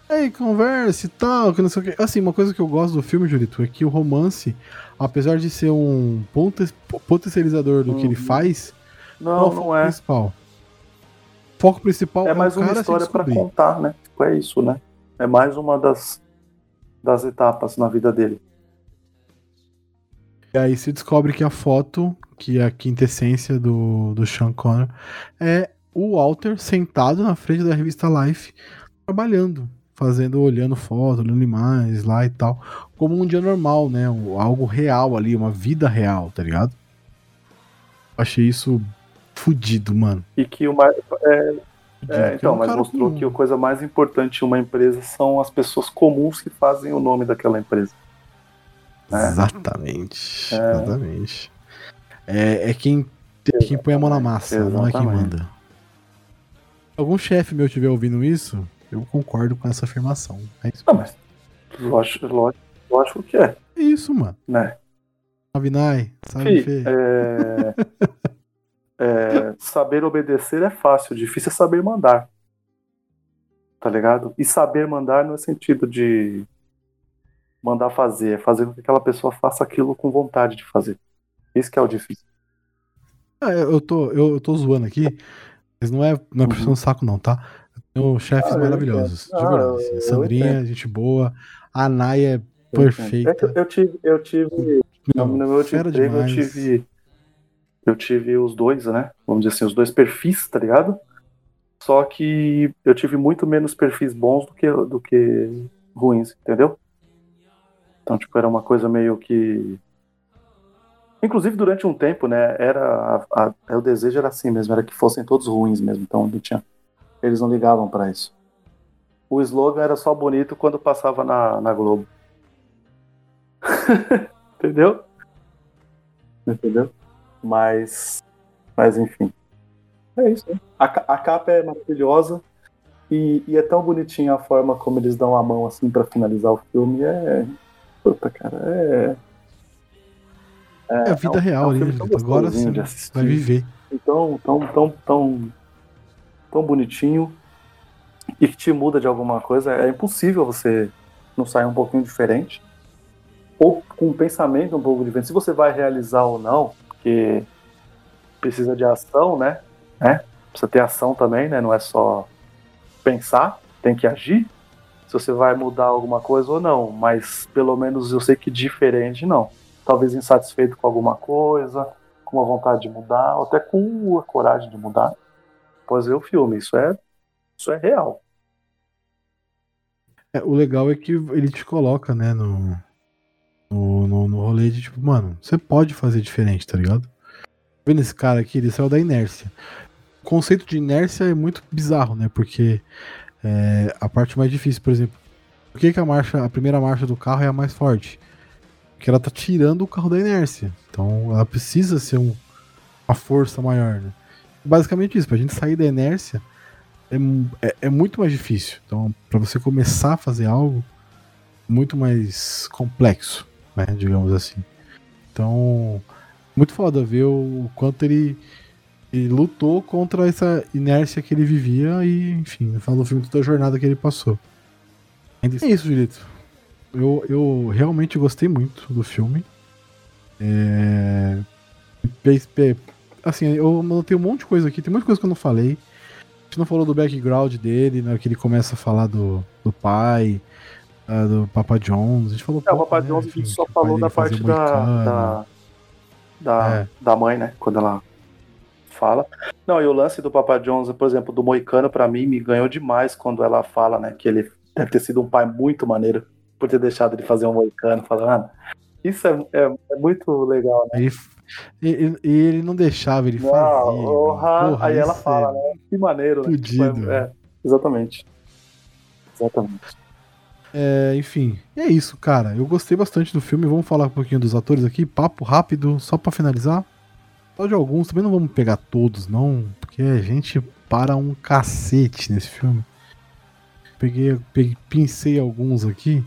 Aí conversa e tal, que não sei o que. Assim, uma coisa que eu gosto do filme, Julito, é que o romance, apesar de ser um potencializador do que ele Uhum. faz, Não, é o foco não é. principal. O foco principal É mais o uma história pra descobrir. contar, né? Tipo, é isso, né? É mais uma das, das etapas na vida dele. E aí se descobre que a foto, que é a quintessência do, do Sean Connor, é o Walter sentado na frente da revista Life, trabalhando, fazendo, olhando foto, olhando imagens lá e tal, como um dia normal, né? Algo real ali, uma vida real, tá ligado? Achei isso fudido, mano. E que o mais. É, é, então, um mas mostrou que a coisa mais importante em uma empresa são as pessoas comuns que fazem o nome daquela empresa. É. Exatamente. É. Exatamente. É, é quem, é quem põe a mão na massa, não é quem Exatamente. manda. Algum chefe meu estiver ouvindo isso, eu concordo com essa afirmação. É isso, Não, mas lógico, lógico, lógico que é, é isso mano. né? Avinai, sabe, Fih, Fê? é, é, saber obedecer é fácil, difícil é saber mandar. Tá ligado? E saber mandar no sentido de mandar fazer, é fazer com que aquela pessoa faça aquilo com vontade de fazer. Isso que é o difícil. Ah, eu, tô, eu, eu tô zoando aqui, mas não é, não é Uhum. puxando o saco, não, tá? Tenho chefes Ah, eu maravilhosos, de Ah, verdade. eu- assim. Sandrinha, gente boa. A Naya é que perfeita. eu tive, eu tive Meu, no meu emprego eu tive eu tive os dois, né? Vamos dizer assim, os dois perfis, tá ligado? Só que eu tive muito menos perfis bons do que do que ruins, entendeu? Então, tipo, era uma coisa meio que Inclusive, durante um tempo, né, era a, a- o desejo era assim mesmo, era que fossem todos ruins mesmo, então não tinha, eles não ligavam pra isso. O slogan era só bonito quando passava na, na Globo. <laughs> Entendeu? Entendeu? Mas, mas enfim. É isso. Né? A, a capa é maravilhosa e, e é tão bonitinha a forma como eles dão a mão assim pra finalizar o filme. É. Puta, cara, é. É a vida um- real um ali, filme tão Julito. Agora de assistir. vai viver. Tão, tão, tão, tão, tão bonitinho e que te muda de alguma coisa. É impossível você não sair um pouquinho diferente ou com um pensamento um pouco diferente. Se você vai realizar ou não, porque precisa de ação, né? né? Precisa ter ação também, né? Não é só pensar, tem que agir. Se você vai mudar alguma coisa ou não, mas pelo menos eu sei que diferente não. Talvez insatisfeito com alguma coisa, com a vontade de mudar, ou até com a coragem de mudar. Após ver o filme, isso é, isso é real. É, o legal é que ele te coloca, né, no, no, no, no rolê de tipo, mano, você pode fazer diferente, tá ligado? Vendo esse cara aqui, ele saiu da inércia. O conceito de inércia é muito bizarro, né? Porque é, a parte mais difícil, por exemplo, por que, que a marcha, a primeira marcha do carro é a mais forte? Porque ela tá tirando o carro da inércia. Então ela precisa ser um, uma força maior, né? Basicamente isso, pra gente sair da inércia é, é, é muito mais difícil. Então, para você começar a fazer algo, muito mais complexo, né? Digamos assim. Então, muito foda ver o quanto ele, ele lutou contra essa inércia que ele vivia e, enfim, fala do filme toda a jornada que ele passou. É isso, Julito. Eu, eu realmente gostei muito do filme. É... Assim, eu anotei um monte de coisa aqui, tem muita coisa que eu não falei. A gente não falou do background dele, né? Que ele começa a falar do, do pai, ah, do Papa Jones. A gente falou É, o pouco, Papa né, Jones a enfim, gente só o falou da parte da, da, da, É. da mãe, né? Quando ela fala. Não, e o lance do Papa Jones, por exemplo, do Moicano, pra mim, me ganhou demais quando ela fala, né? Que ele deve ter sido um pai muito maneiro por ter deixado de fazer um Moicano. Falando, isso é, é, é muito legal, né? Ele, ele, ele não deixava, ele Não, fazia. porra, aí ela isso fala, é né? Que maneiro, né? Tipo, é, é, exatamente. Exatamente. É, enfim, é isso, cara. Eu gostei bastante do filme. Vamos falar um pouquinho dos atores aqui. Papo rápido, só pra finalizar. Só de alguns, também não vamos pegar todos, não, porque a gente para um cacete nesse filme. Peguei, peguei pincei alguns aqui.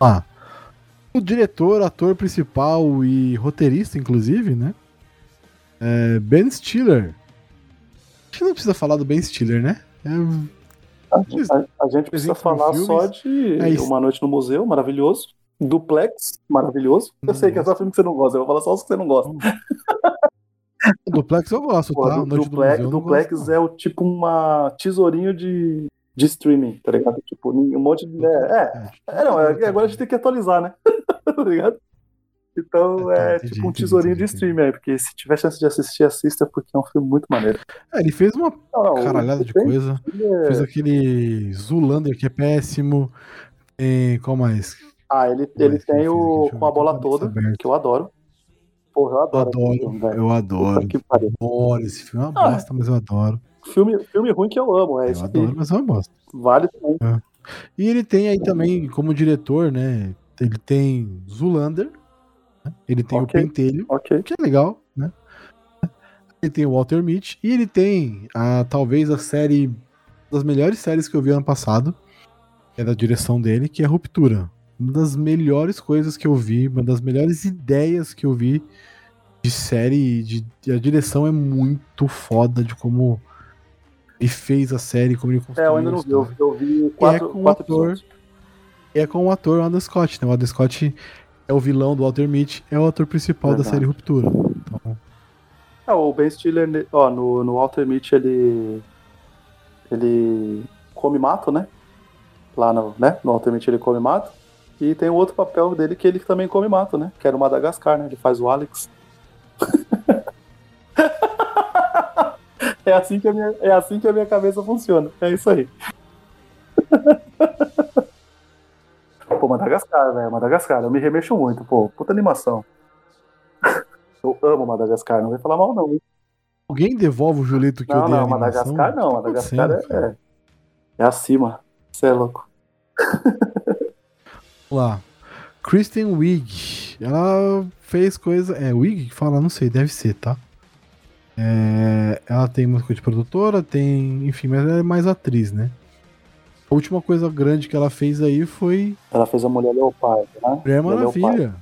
Ah, o diretor, ator principal e roteirista, inclusive, né? É Ben Stiller. A gente não precisa falar do Ben Stiller, né? É, a, a, a gente precisa falar filmes. só de é Uma Noite no Museu, maravilhoso. Duplex, maravilhoso. Eu sei que é só filme que você não gosta, eu vou falar só os que você não gosta. Duplex eu gosto, Pô, tá? Duplex, museu, Duplex gosto, é o tipo uma tesourinho de, de streaming, tá ligado? Tipo, um monte de. É, é, é não, é, agora a gente tem que atualizar, né? <laughs> tá ligado? Então é, é entendi, tipo um tesourinho entendi, de streaming aí, porque se tiver chance de assistir, assista, porque é um filme muito maneiro. É, ele fez uma não, caralhada de coisa. É... Fez aquele Zulander que é péssimo. Tem. Qual mais? Ah, ele, ele tem o Com a Bola Toda, que eu adoro. Porra, eu adoro. Eu adoro, eu adoro. Que adoro esse filme. É uma ah, bosta, mas eu adoro. Filme, filme ruim que eu amo, é isso. Eu adoro, mas é uma bosta. Vale também. É. E ele tem aí também, como diretor, né? Ele tem Zulander, né? ele tem okay. o Pentelho, okay. que é legal, né? Ele tem o Walter Mitty e ele tem a, talvez a série das melhores séries que eu vi ano passado, é da direção dele, que é Ruptura uma das melhores coisas que eu vi, uma das melhores ideias que eu vi de série. De, a direção é muito foda de como ele fez a série, como ele construiu. É, eu ainda não vi, eu, eu vi quatro, é com quatro ator, É com o ator Adam Scott, né? O Adam Scott é o vilão do Walter Mitty, é o ator principal Verdade. da série Ruptura. Então... É, o Ben Stiller, ó, no, no Walter Mitty ele. Ele come mato, né? Lá no, né? no Walter Mitty ele come mato. E tem outro papel dele que ele também come mato, né? Que era o Madagascar, né? Ele faz o Alex. <laughs> é, assim que a minha, é assim que a minha cabeça funciona. É isso aí. <laughs> pô, Madagascar, velho. Madagascar. Eu me remexo muito, pô. Puta animação. <laughs> Eu amo Madagascar. Não vai falar mal, não. Alguém devolve o Julito que não, eu dei Não, Madagascar não. Madagascar é, é, é acima. Você é louco. Lá. Kristen Wiig. Ela fez coisa. É Wiig que fala? Não sei, deve ser, tá? É, ela tem coisa de produtora, tem. Enfim, mas ela é mais atriz, né? A última coisa grande que ela fez aí foi. Ela fez a Mulher Leopardo, né? Mulher Maravilha.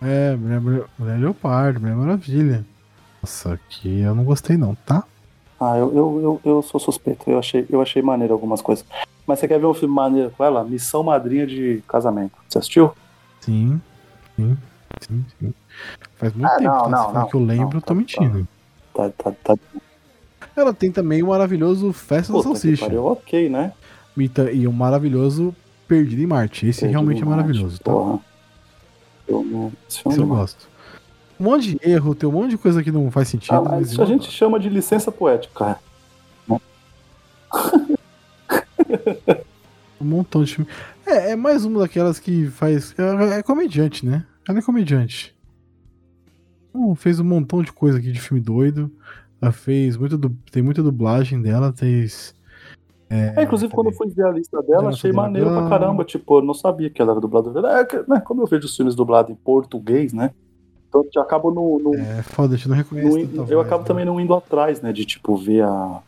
É, Mulher, Mulher Leopardo, Mulher Maravilha. Nossa, aqui eu não gostei, não, tá? Ah, eu, eu, eu, eu sou suspeito. Eu achei, eu achei maneiro algumas coisas. Mas você quer ver um filme maneiro com ela? Missão Madrinha de Casamento. Você assistiu? Sim, sim, sim, sim. Faz muito ah, tempo não, tá? não, não, que eu lembro, não, eu tô tá, mentindo. Tá, tá, tá. Ela tem também o maravilhoso Festa da Salsicha. Pariu, ok, né? E o maravilhoso Perdido em Marte. Esse Perdido realmente é maravilhoso, tá? Porra. Eu, não... Esse eu gosto. Um monte de erro, tem um monte de coisa que não faz sentido. Ah, mas isso a gente chama de licença poética. <laughs> um montão de filme. É, é mais uma daquelas que faz. É, é comediante, né? Ela é comediante. Então, fez um montão de coisa aqui de filme doido. Ela fez muito. Du... Tem muita dublagem dela, fez. É, é, inclusive, quando eu fui ver a lista dela, achei maneiro pra caramba. Tipo, eu não sabia que ela era dubladora. É, né, como eu vejo os filmes dublados em português, né? Então eu acabo no. no é foda, a gente não reconhece. No, eu acabo né? também não indo atrás, né? De tipo, ver a.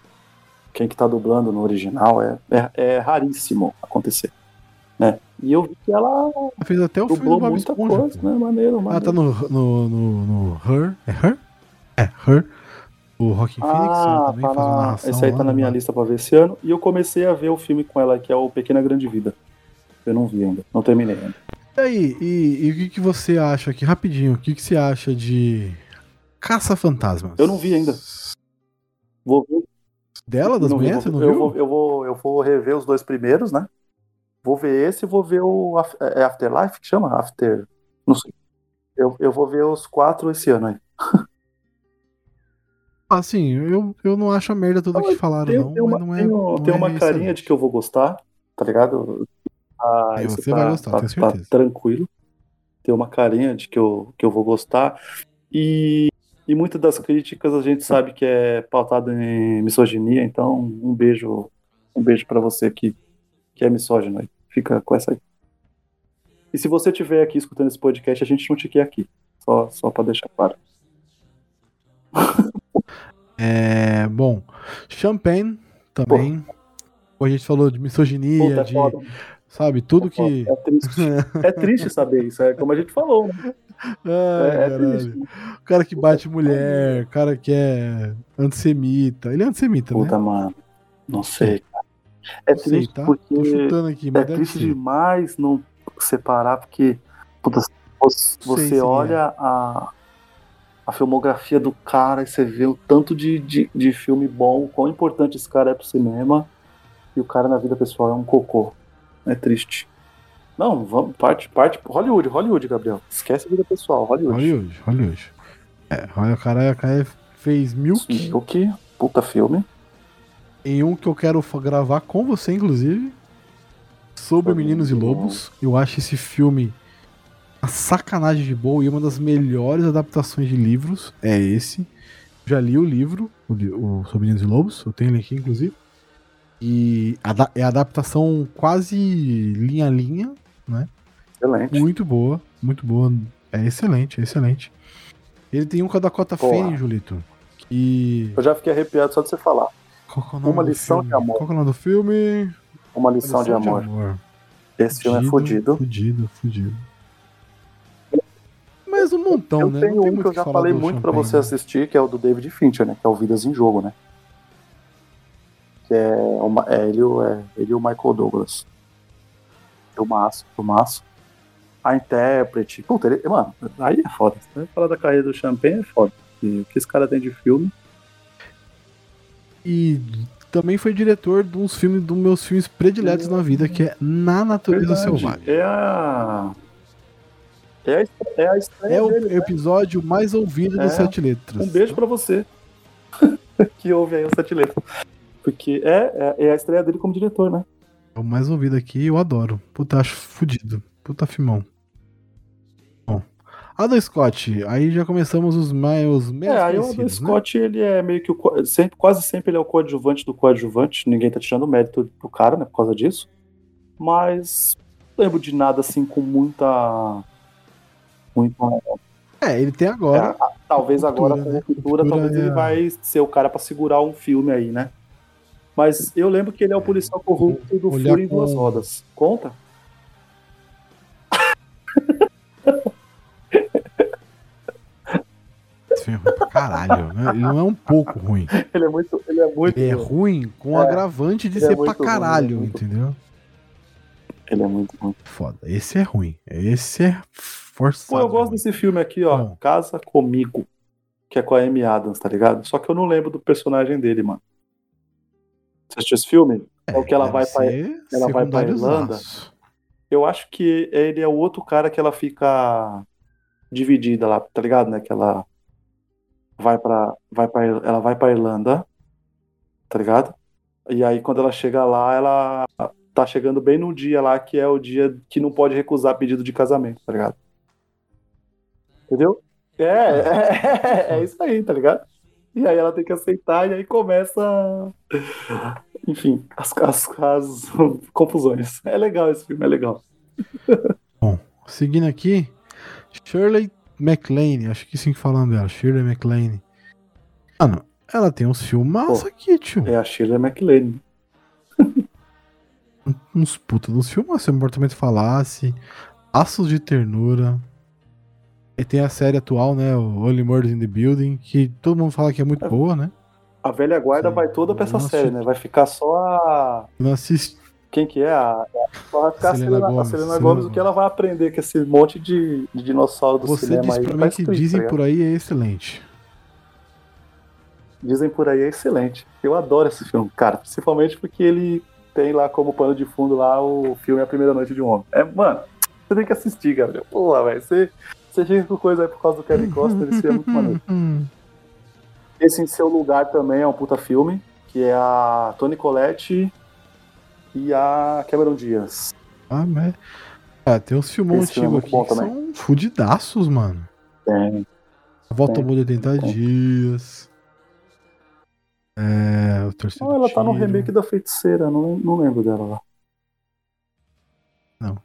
Quem que tá dublando no original. É, é, é raríssimo acontecer. Né? E eu vi que ela. ela fez até o filme do Bob muita Esponja, coisa, né? Maneiro, maneiro. Ela tá no, no, no, no Her. É Her? É, Her. O Rock Phoenix ah, também tá faz uma narração. Esse aí tá na minha lista pra ver esse ano. E eu comecei a ver o filme com ela, que é o Pequena Grande Vida. Eu não vi ainda, não terminei ainda. E aí, e, e o que, que você acha aqui, rapidinho, o que, que você acha de Caça-Fantasmas? Eu não vi ainda. Vou ver. Dela, das mulheres? Você não eu viu? Vou, eu, vou, eu vou rever os dois primeiros, né? Vou ver esse e vou ver o é Afterlife, que chama? After. Não sei. Eu, eu vou ver os quatro esse ano aí. <laughs> Assim, eu, eu não acho a merda toda que falaram, não. Tem uma, não é, tenho, não tenho é uma carinha de que eu vou gostar, tá ligado? Ah, é, você tá, vai gostar, tá, tenho tá certeza. Tá tranquilo. Tem uma carinha de que eu, que eu vou gostar. E, e muitas das críticas a gente sabe que é pautado em misoginia, então um beijo, um beijo para você que, que é misógino. Fica com essa aí. E se você estiver aqui escutando esse podcast, a gente não te quer aqui. Só, só para deixar claro. <laughs> É, bom, Champagne também. A gente falou de misoginia, Puta, é de, foda. sabe, tudo É que. É triste. <laughs> É triste saber isso, é como a gente falou. Né? Ai, É, é caralho. triste. O cara que bate mulher, o cara que é antissemita. Ele é antissemita, né? Puta, mano. Não sei, cara. É Não sei, triste tá? porque. Tô chutando aqui, É mas deve triste ser. demais não separar, porque puta, você, Sei, você olha a, a filmografia do cara e você vê o tanto de, de, de filme bom, o quão importante esse cara é pro cinema, e o cara na vida pessoal é um cocô. É triste. Não, vamos, parte, parte. Hollywood, Hollywood, Gabriel. Esquece a vida pessoal, Hollywood. Hollywood, Hollywood. É, olha, o cara, o cara fez Milk Milk, puta filme. em um que eu quero gravar com você, inclusive. Sobre Meninos e Meninos e Lobos. Eu acho esse filme uma sacanagem de boa e uma das melhores adaptações de livros é esse. Já li o livro, o, o Sobre Meninos e Lobos, eu tenho ele aqui, inclusive. E é adaptação quase linha a linha, Excelente. muito boa, muito boa. É excelente, é excelente. Ele tem um com a Dakota. Fanning, Julito. Que. Eu já fiquei arrepiado só de você falar. É Uma lição filme? de amor. Qual é o nome do filme? Uma lição, de, amor. Esse filme é Fudido, fodido. Fudido, fudido. Mas um montão, Eu né? tenho um que eu já falei muito pra Champagne, você né? assistir, que é o do David Fincher, né? Que é o Vidas em Jogo, né? Que é, uma, é, ele, é ele e o Michael Douglas. Filmaço, filmaço. A intérprete. Puta, ele, mano, aí é foda. Vai falar da carreira do Champagne é foda. E o que esse cara tem de filme. E também foi diretor de uns filmes, dos meus filmes prediletos na vida, que é Na Natureza Selvagem. É a. É a, é a É o dele, né? episódio mais ouvido É. dos Sete Letras. Um beijo pra você. <laughs> que ouve aí o Sete Letras. Porque é, é, é a estreia dele como diretor, né? É o mais ouvido aqui eu adoro. Puta, acho fudido. Puta filmão. Bom. Adam Scott, aí já começamos os mais os menos É, aí o Adam né? Scott, ele é meio que o. Sempre, quase sempre ele é o coadjuvante do coadjuvante. Ninguém tá tirando mérito pro cara, né? Por causa disso. Mas não lembro de nada assim com muita. Muita. É, ele tem agora. É, a- talvez Ruptura, agora com né? ruptura, Ruptura talvez é ele a- vai ser o cara pra segurar um filme aí, né? Mas eu lembro que ele é o policial corrupto do Olhar Fúria em Duas Rodas. Conta? É ruim pra caralho. né? Ele não é um pouco ruim. Ele é muito. Ele é muito. Ele é ruim com o É, agravante de é ser pra muito ruim, caralho, ele é muito entendeu? Ele é muito ruim. Foda. Esse é ruim. Esse é forçado. Pô, eu gosto ruim. desse filme aqui, ó. Bom. Casa Comigo. Que é com a Amy Adams, tá ligado? Só que eu não lembro do personagem dele, mano. Você assistiu esse filme? É o que ela vai pra. ser ela vai pra Irlanda? Eu acho que ele é o outro cara que ela fica dividida lá, tá ligado? Né? Que ela vai pra, vai pra, ela vai pra Irlanda, tá ligado? E aí quando ela chega lá, ela tá chegando bem no dia lá, que é o dia que não pode recusar pedido de casamento, tá ligado? Entendeu? É, <laughs> é, é isso aí, tá ligado? E aí ela tem que aceitar e aí começa, enfim, as, as, as confusões. É legal esse filme, é legal. <laughs> Seguindo aqui, Shirley MacLaine, acho que sim que falando dela, Shirley MacLaine. Mano, ela tem uns filmaços aqui, tio. É a Shirley MacLaine. <laughs> Uns puta dos filmaços. Se o Mortamento Falasse, Aços de Ternura. E tem a série atual, né? O Only Murders in the Building, que todo mundo fala que é muito É. boa, né? A velha guarda Sim. vai toda pra essa série, né? Vai ficar só a. Não assisti. Quem que é? A... Só vai ficar a Selena Selena, a Selena Selena Gomes, o que ela vai aprender com esse monte de, de dinossauro do Você cinema disse aí. pra mim que escrito, dizem tá por aí é excelente. Dizem por aí é excelente. Eu adoro esse filme, cara. Principalmente porque ele tem lá como pano de fundo lá o filme A Primeira Noite de um Homem. É, mano, você tem que assistir, Gabriel. Porra, velho. Você, você chega com coisa aí por causa do Kevin <laughs> Costner, filme é muito maneiro. <laughs> Esse em seu lugar também é um puta filme, que é a Toni Collette e a Cameron Diaz. Ah, mas. Ah, tem uns filmão Esse filme é antigos aqui que também. são fudidaços, mano. Tem. A Volta Tem, ao Mundo 80 tem. Dias. É. O Torcedor Ah, ela tá no Tiro. remake da Feiticeira, não, não lembro dela lá. Eu não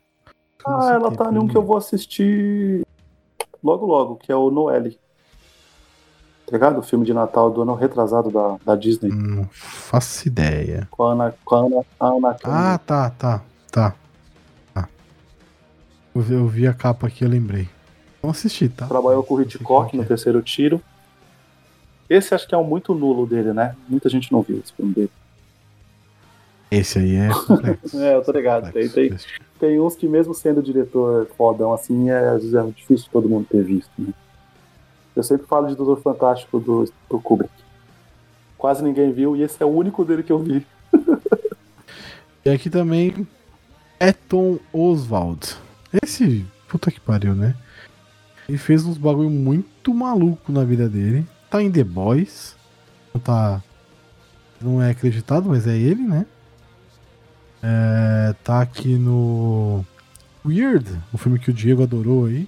Ah, sei ela tá em um que eu vou assistir logo logo, que é o Noelle. ligado? O filme de Natal do ano retrasado da, da Disney. Não faço ideia. Com a Ana, com a Ana, a Ana Ah, tá, tá, tá. tá. Eu, vi, eu vi a capa aqui, eu lembrei. Vamos assistir, tá? Trabalhou com o Hitchcock no terceiro tiro. Esse acho que é um muito nulo dele, né? Muita gente não viu esse filme dele. Esse aí é <laughs> complexo. É, eu tô ligado. Tem, tem, tem uns que mesmo sendo diretor fodão assim, é, é difícil todo mundo ter visto, né? Eu sempre falo de Doutor Fantástico do, do Kubrick. Quase ninguém viu, e esse é o único dele que eu vi. <laughs> E aqui também Eton Oswald. Esse, puta que pariu, né? Ele fez uns bagulho muito maluco na vida dele. Tá em The Boys. Não tá. Não é acreditado, mas é ele, né? É, tá aqui no Weird, o filme que o Diego adorou aí.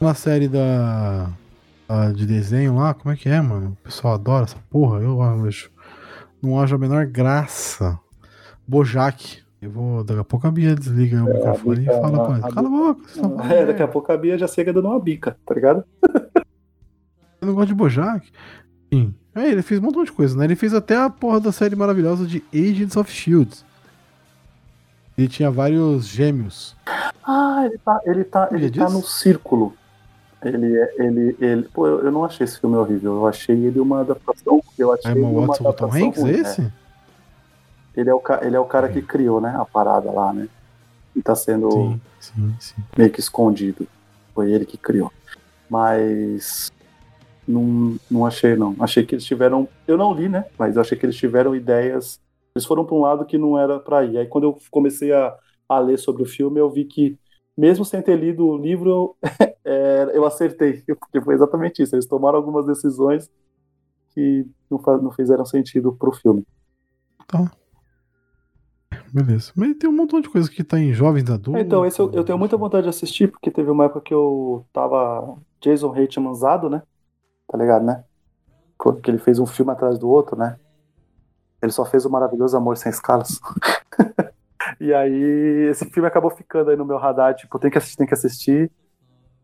Na série da. a de desenho lá, como é que é, mano? O pessoal adora essa porra. Eu acho. Não acho a menor graça. Bojack. Eu vou. Daqui a pouco a Bia desliga o microfone Bia- e fala a- a Cala a boca. tá É, daqui a pouco a Bia já chega dando uma bica, tá ligado? <laughs> Eu não gosto de Bojack. Sim. É, ele fez um montão de coisa, né? Ele fez até a porra da série maravilhosa de Agents of Shield. Ele tinha vários gêmeos. Ah, ele tá, ele tá, ele tá no círculo. Ele, é- ele, ele. Pô, eu, eu não achei esse filme horrível. Eu achei ele uma adaptação. Eu achei Emma ele uma Watson com Tom adaptação Hanks, ruim, esse? é. Ele, é o, ele é o cara que criou, né? A parada lá, né? E tá sendo Sim, sim, sim. meio que escondido. Foi ele que criou. Mas. Não, não achei, não. Achei que eles tiveram. Eu não li, né? Mas eu achei que eles tiveram ideias. Eles foram para um lado que não era para ir. Aí quando eu comecei a, a ler sobre o filme, eu vi que, mesmo sem ter lido o livro, eu, <laughs> é, eu acertei. Porque foi exatamente isso. Eles tomaram algumas decisões que não, não fizeram sentido pro filme. Beleza. Mas tem um montão de coisa que tá em jovens adultos. Então, esse eu, eu tenho muita vontade de assistir, porque teve uma época que eu tava Jason Reitmanzado, né? Tá ligado, né? Que ele fez um filme atrás do outro, né? Ele só fez o maravilhoso Amor Sem Escalas. <laughs> e aí, esse filme acabou ficando aí no meu radar, tipo, tem que assistir, tem que assistir,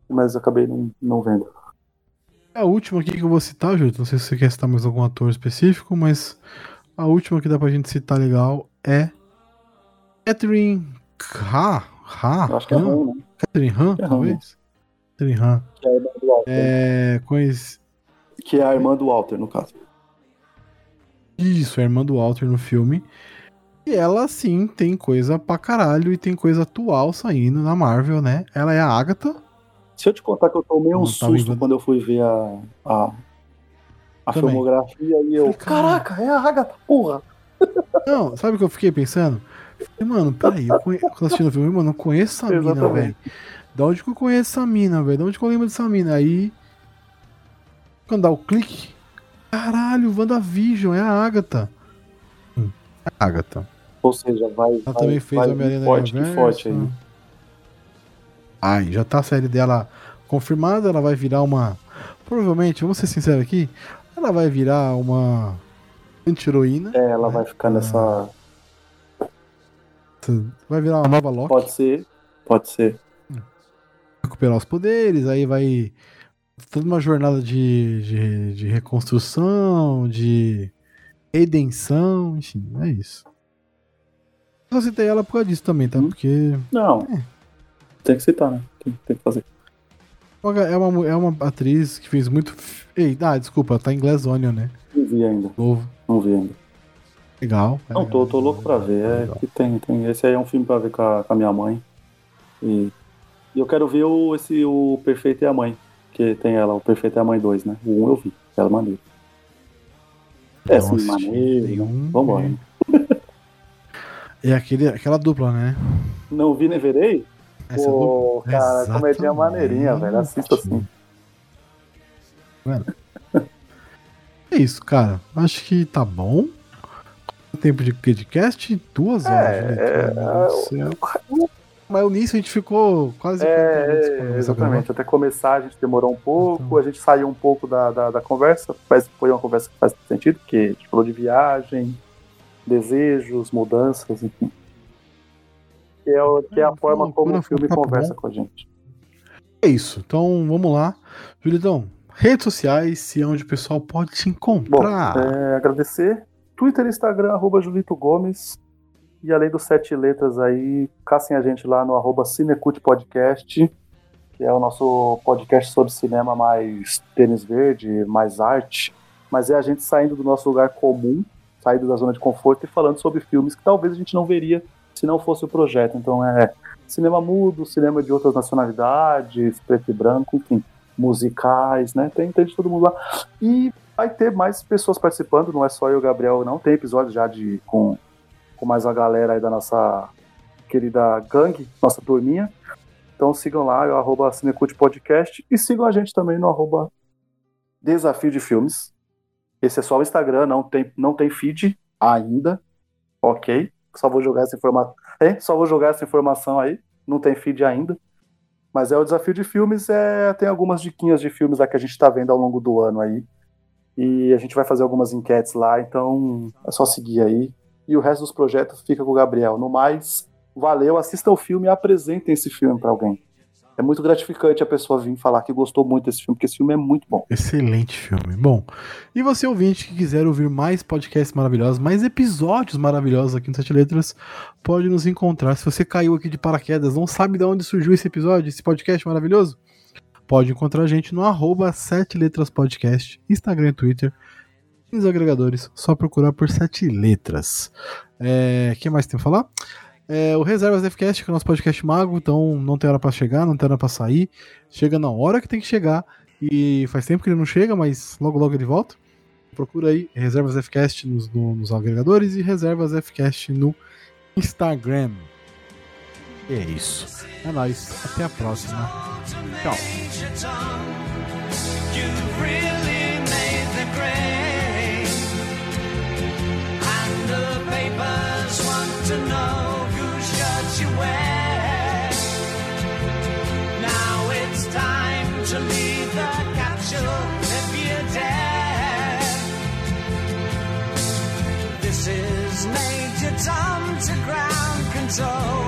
mas eu acabei não, não vendo. A última aqui que eu vou citar, Júlio, não sei se você quer citar mais algum ator específico, mas a última que dá pra gente citar legal é Catherine Ha? Ha? Acho que é Han? né? Catherine Han, É Han, talvez? Catherine Han. Que é a irmã do Walter. É, conhece... Que é a irmã do Walter, no caso. Isso, a irmã do Walter no filme. E ela, sim, tem coisa pra caralho e tem coisa atual saindo na Marvel, né? Ela é a Agatha. Se eu te contar que eu tomei um tá susto vendo? quando eu fui ver a, a, a filmografia e eu, caraca, é a Agatha, porra! <laughs> Não, sabe o que eu fiquei pensando? Falei, mano, peraí, eu conhe... quando assistindo o filme, mano, eu conheço essa mina, Exatamente. velho. Da onde que eu conheço essa mina, velho? Da onde que eu lembro dessa mina? Aí. Quando dá o clique. Caralho, WandaVision, é a Agatha. Hum, é a Agatha. Ou seja, vai. Ela vai, também fez vai Homem-Aranha forte, Universo. forte aí. Ai, já tá a série dela confirmada, ela vai virar uma. Provavelmente, vamos ser sinceros aqui, ela vai virar uma anti-heroína. É, ela né? vai ficar nessa. Vai virar uma nova Loki. Pode ser, pode ser. recuperar os poderes, aí vai toda uma jornada de, de, de reconstrução, de redenção, enfim, é isso. Eu citei ela por causa disso também, tá? Hum. Porque Não. É. Tem que citar, né? Tem, tem que fazer. é uma, é uma atriz que fez muito. Ei, ah, desculpa, tá em Glass Onion, né? Não vi ainda. Novo. Não vi ainda. Legal. é Não, tô, legal, tô louco pra ver. É legal. que tem, tem. Esse aí é um filme pra ver com a, com a minha mãe. E, e eu quero ver o, esse, o Perfeito e a Mãe. Que tem ela, o Perfeito e a Mãe 2, né? O 1 eu vi. Ela é maneiro. É, Não sim, assisti maneiro. nenhum. Vambora. né? É aquele, aquela dupla, né? Não vi nem verei? Essa Pô, dupla- cara, Exatamente. maneirinha, velho. Assista assim. É isso, cara. Acho que tá bom. Tempo de podcast, duas horas. É, né? é, céu. Mas o início a gente ficou quase 40 minutos pra É, exatamente. Até começar a gente demorou um pouco, a gente saiu um pouco da, da, da conversa, mas foi uma conversa que faz sentido, porque a gente falou de viagem, desejos, mudanças, enfim. Que é, o- que é a É, forma como o filme conversa bom. com a gente. É isso. Então, vamos lá. Julitão, redes sociais e onde o pessoal pode te encontrar. Bom, é, agradecer. Twitter Instagram, arroba Julito Gomes. E além dos sete letras aí, caçem a gente lá no arroba Podcast, que é o nosso podcast sobre cinema mais tênis verde, mais arte. Mas é a gente saindo do nosso lugar comum, saindo da zona de conforto e falando sobre filmes que talvez a gente não veria se não fosse o projeto. Então é cinema mudo, cinema de outras nacionalidades, preto e branco, enfim, musicais, né? Tem, tem de todo mundo lá. E vai ter mais pessoas participando, não é só eu e o Gabriel, não. Tem episódios já de com com mais a galera aí da nossa querida gangue, nossa turminha. Então sigam lá, é o arroba Cinecult Podcast e sigam a gente também no arroba Desafio de Filmes. Esse é só o Instagram, não tem, não tem feed ainda. Ok. Só vou jogar essa informação. É, só vou jogar essa informação aí. Não tem feed ainda. Mas é o desafio de filmes, é, tem algumas diquinhas de filmes lá que a gente está vendo ao longo do ano aí. E a gente vai fazer algumas enquetes lá, então é só seguir aí e o resto dos projetos fica com o Gabriel. No mais, valeu, assista o filme e apresentem esse filme para alguém. É muito gratificante a pessoa vir falar que gostou muito desse filme, porque esse filme é muito bom. Excelente filme. Bom, e você ouvinte que quiser ouvir mais podcasts maravilhosos, mais episódios maravilhosos aqui no Sete Letras, pode nos encontrar. Se você caiu aqui de paraquedas, não sabe de onde surgiu esse episódio, esse podcast maravilhoso, pode encontrar a gente no arroba Sete Letras Podcast, Instagram e Twitter nos agregadores, só procurar por sete letras. É, que mais tem pra falar? É, o Reservas FCast, que é o nosso podcast mago, então não tem hora para chegar, não tem hora para sair. Chega na hora que tem que chegar. E faz tempo que ele não chega, mas logo logo ele volta. Procura aí Reservas FCast nos, no, nos agregadores e Reservas FCast no Instagram. E é isso. É nóis. Até a próxima. Tchau. Time to leave the capsule if you dare. This is Major Tom to ground control.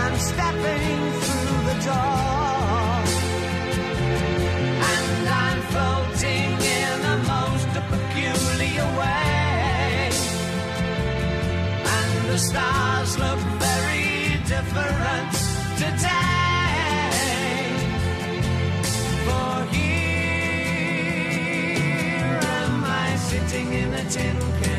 I'm stepping through the door. And I'm floating in a most peculiar way And the stars look very different today. in the tin.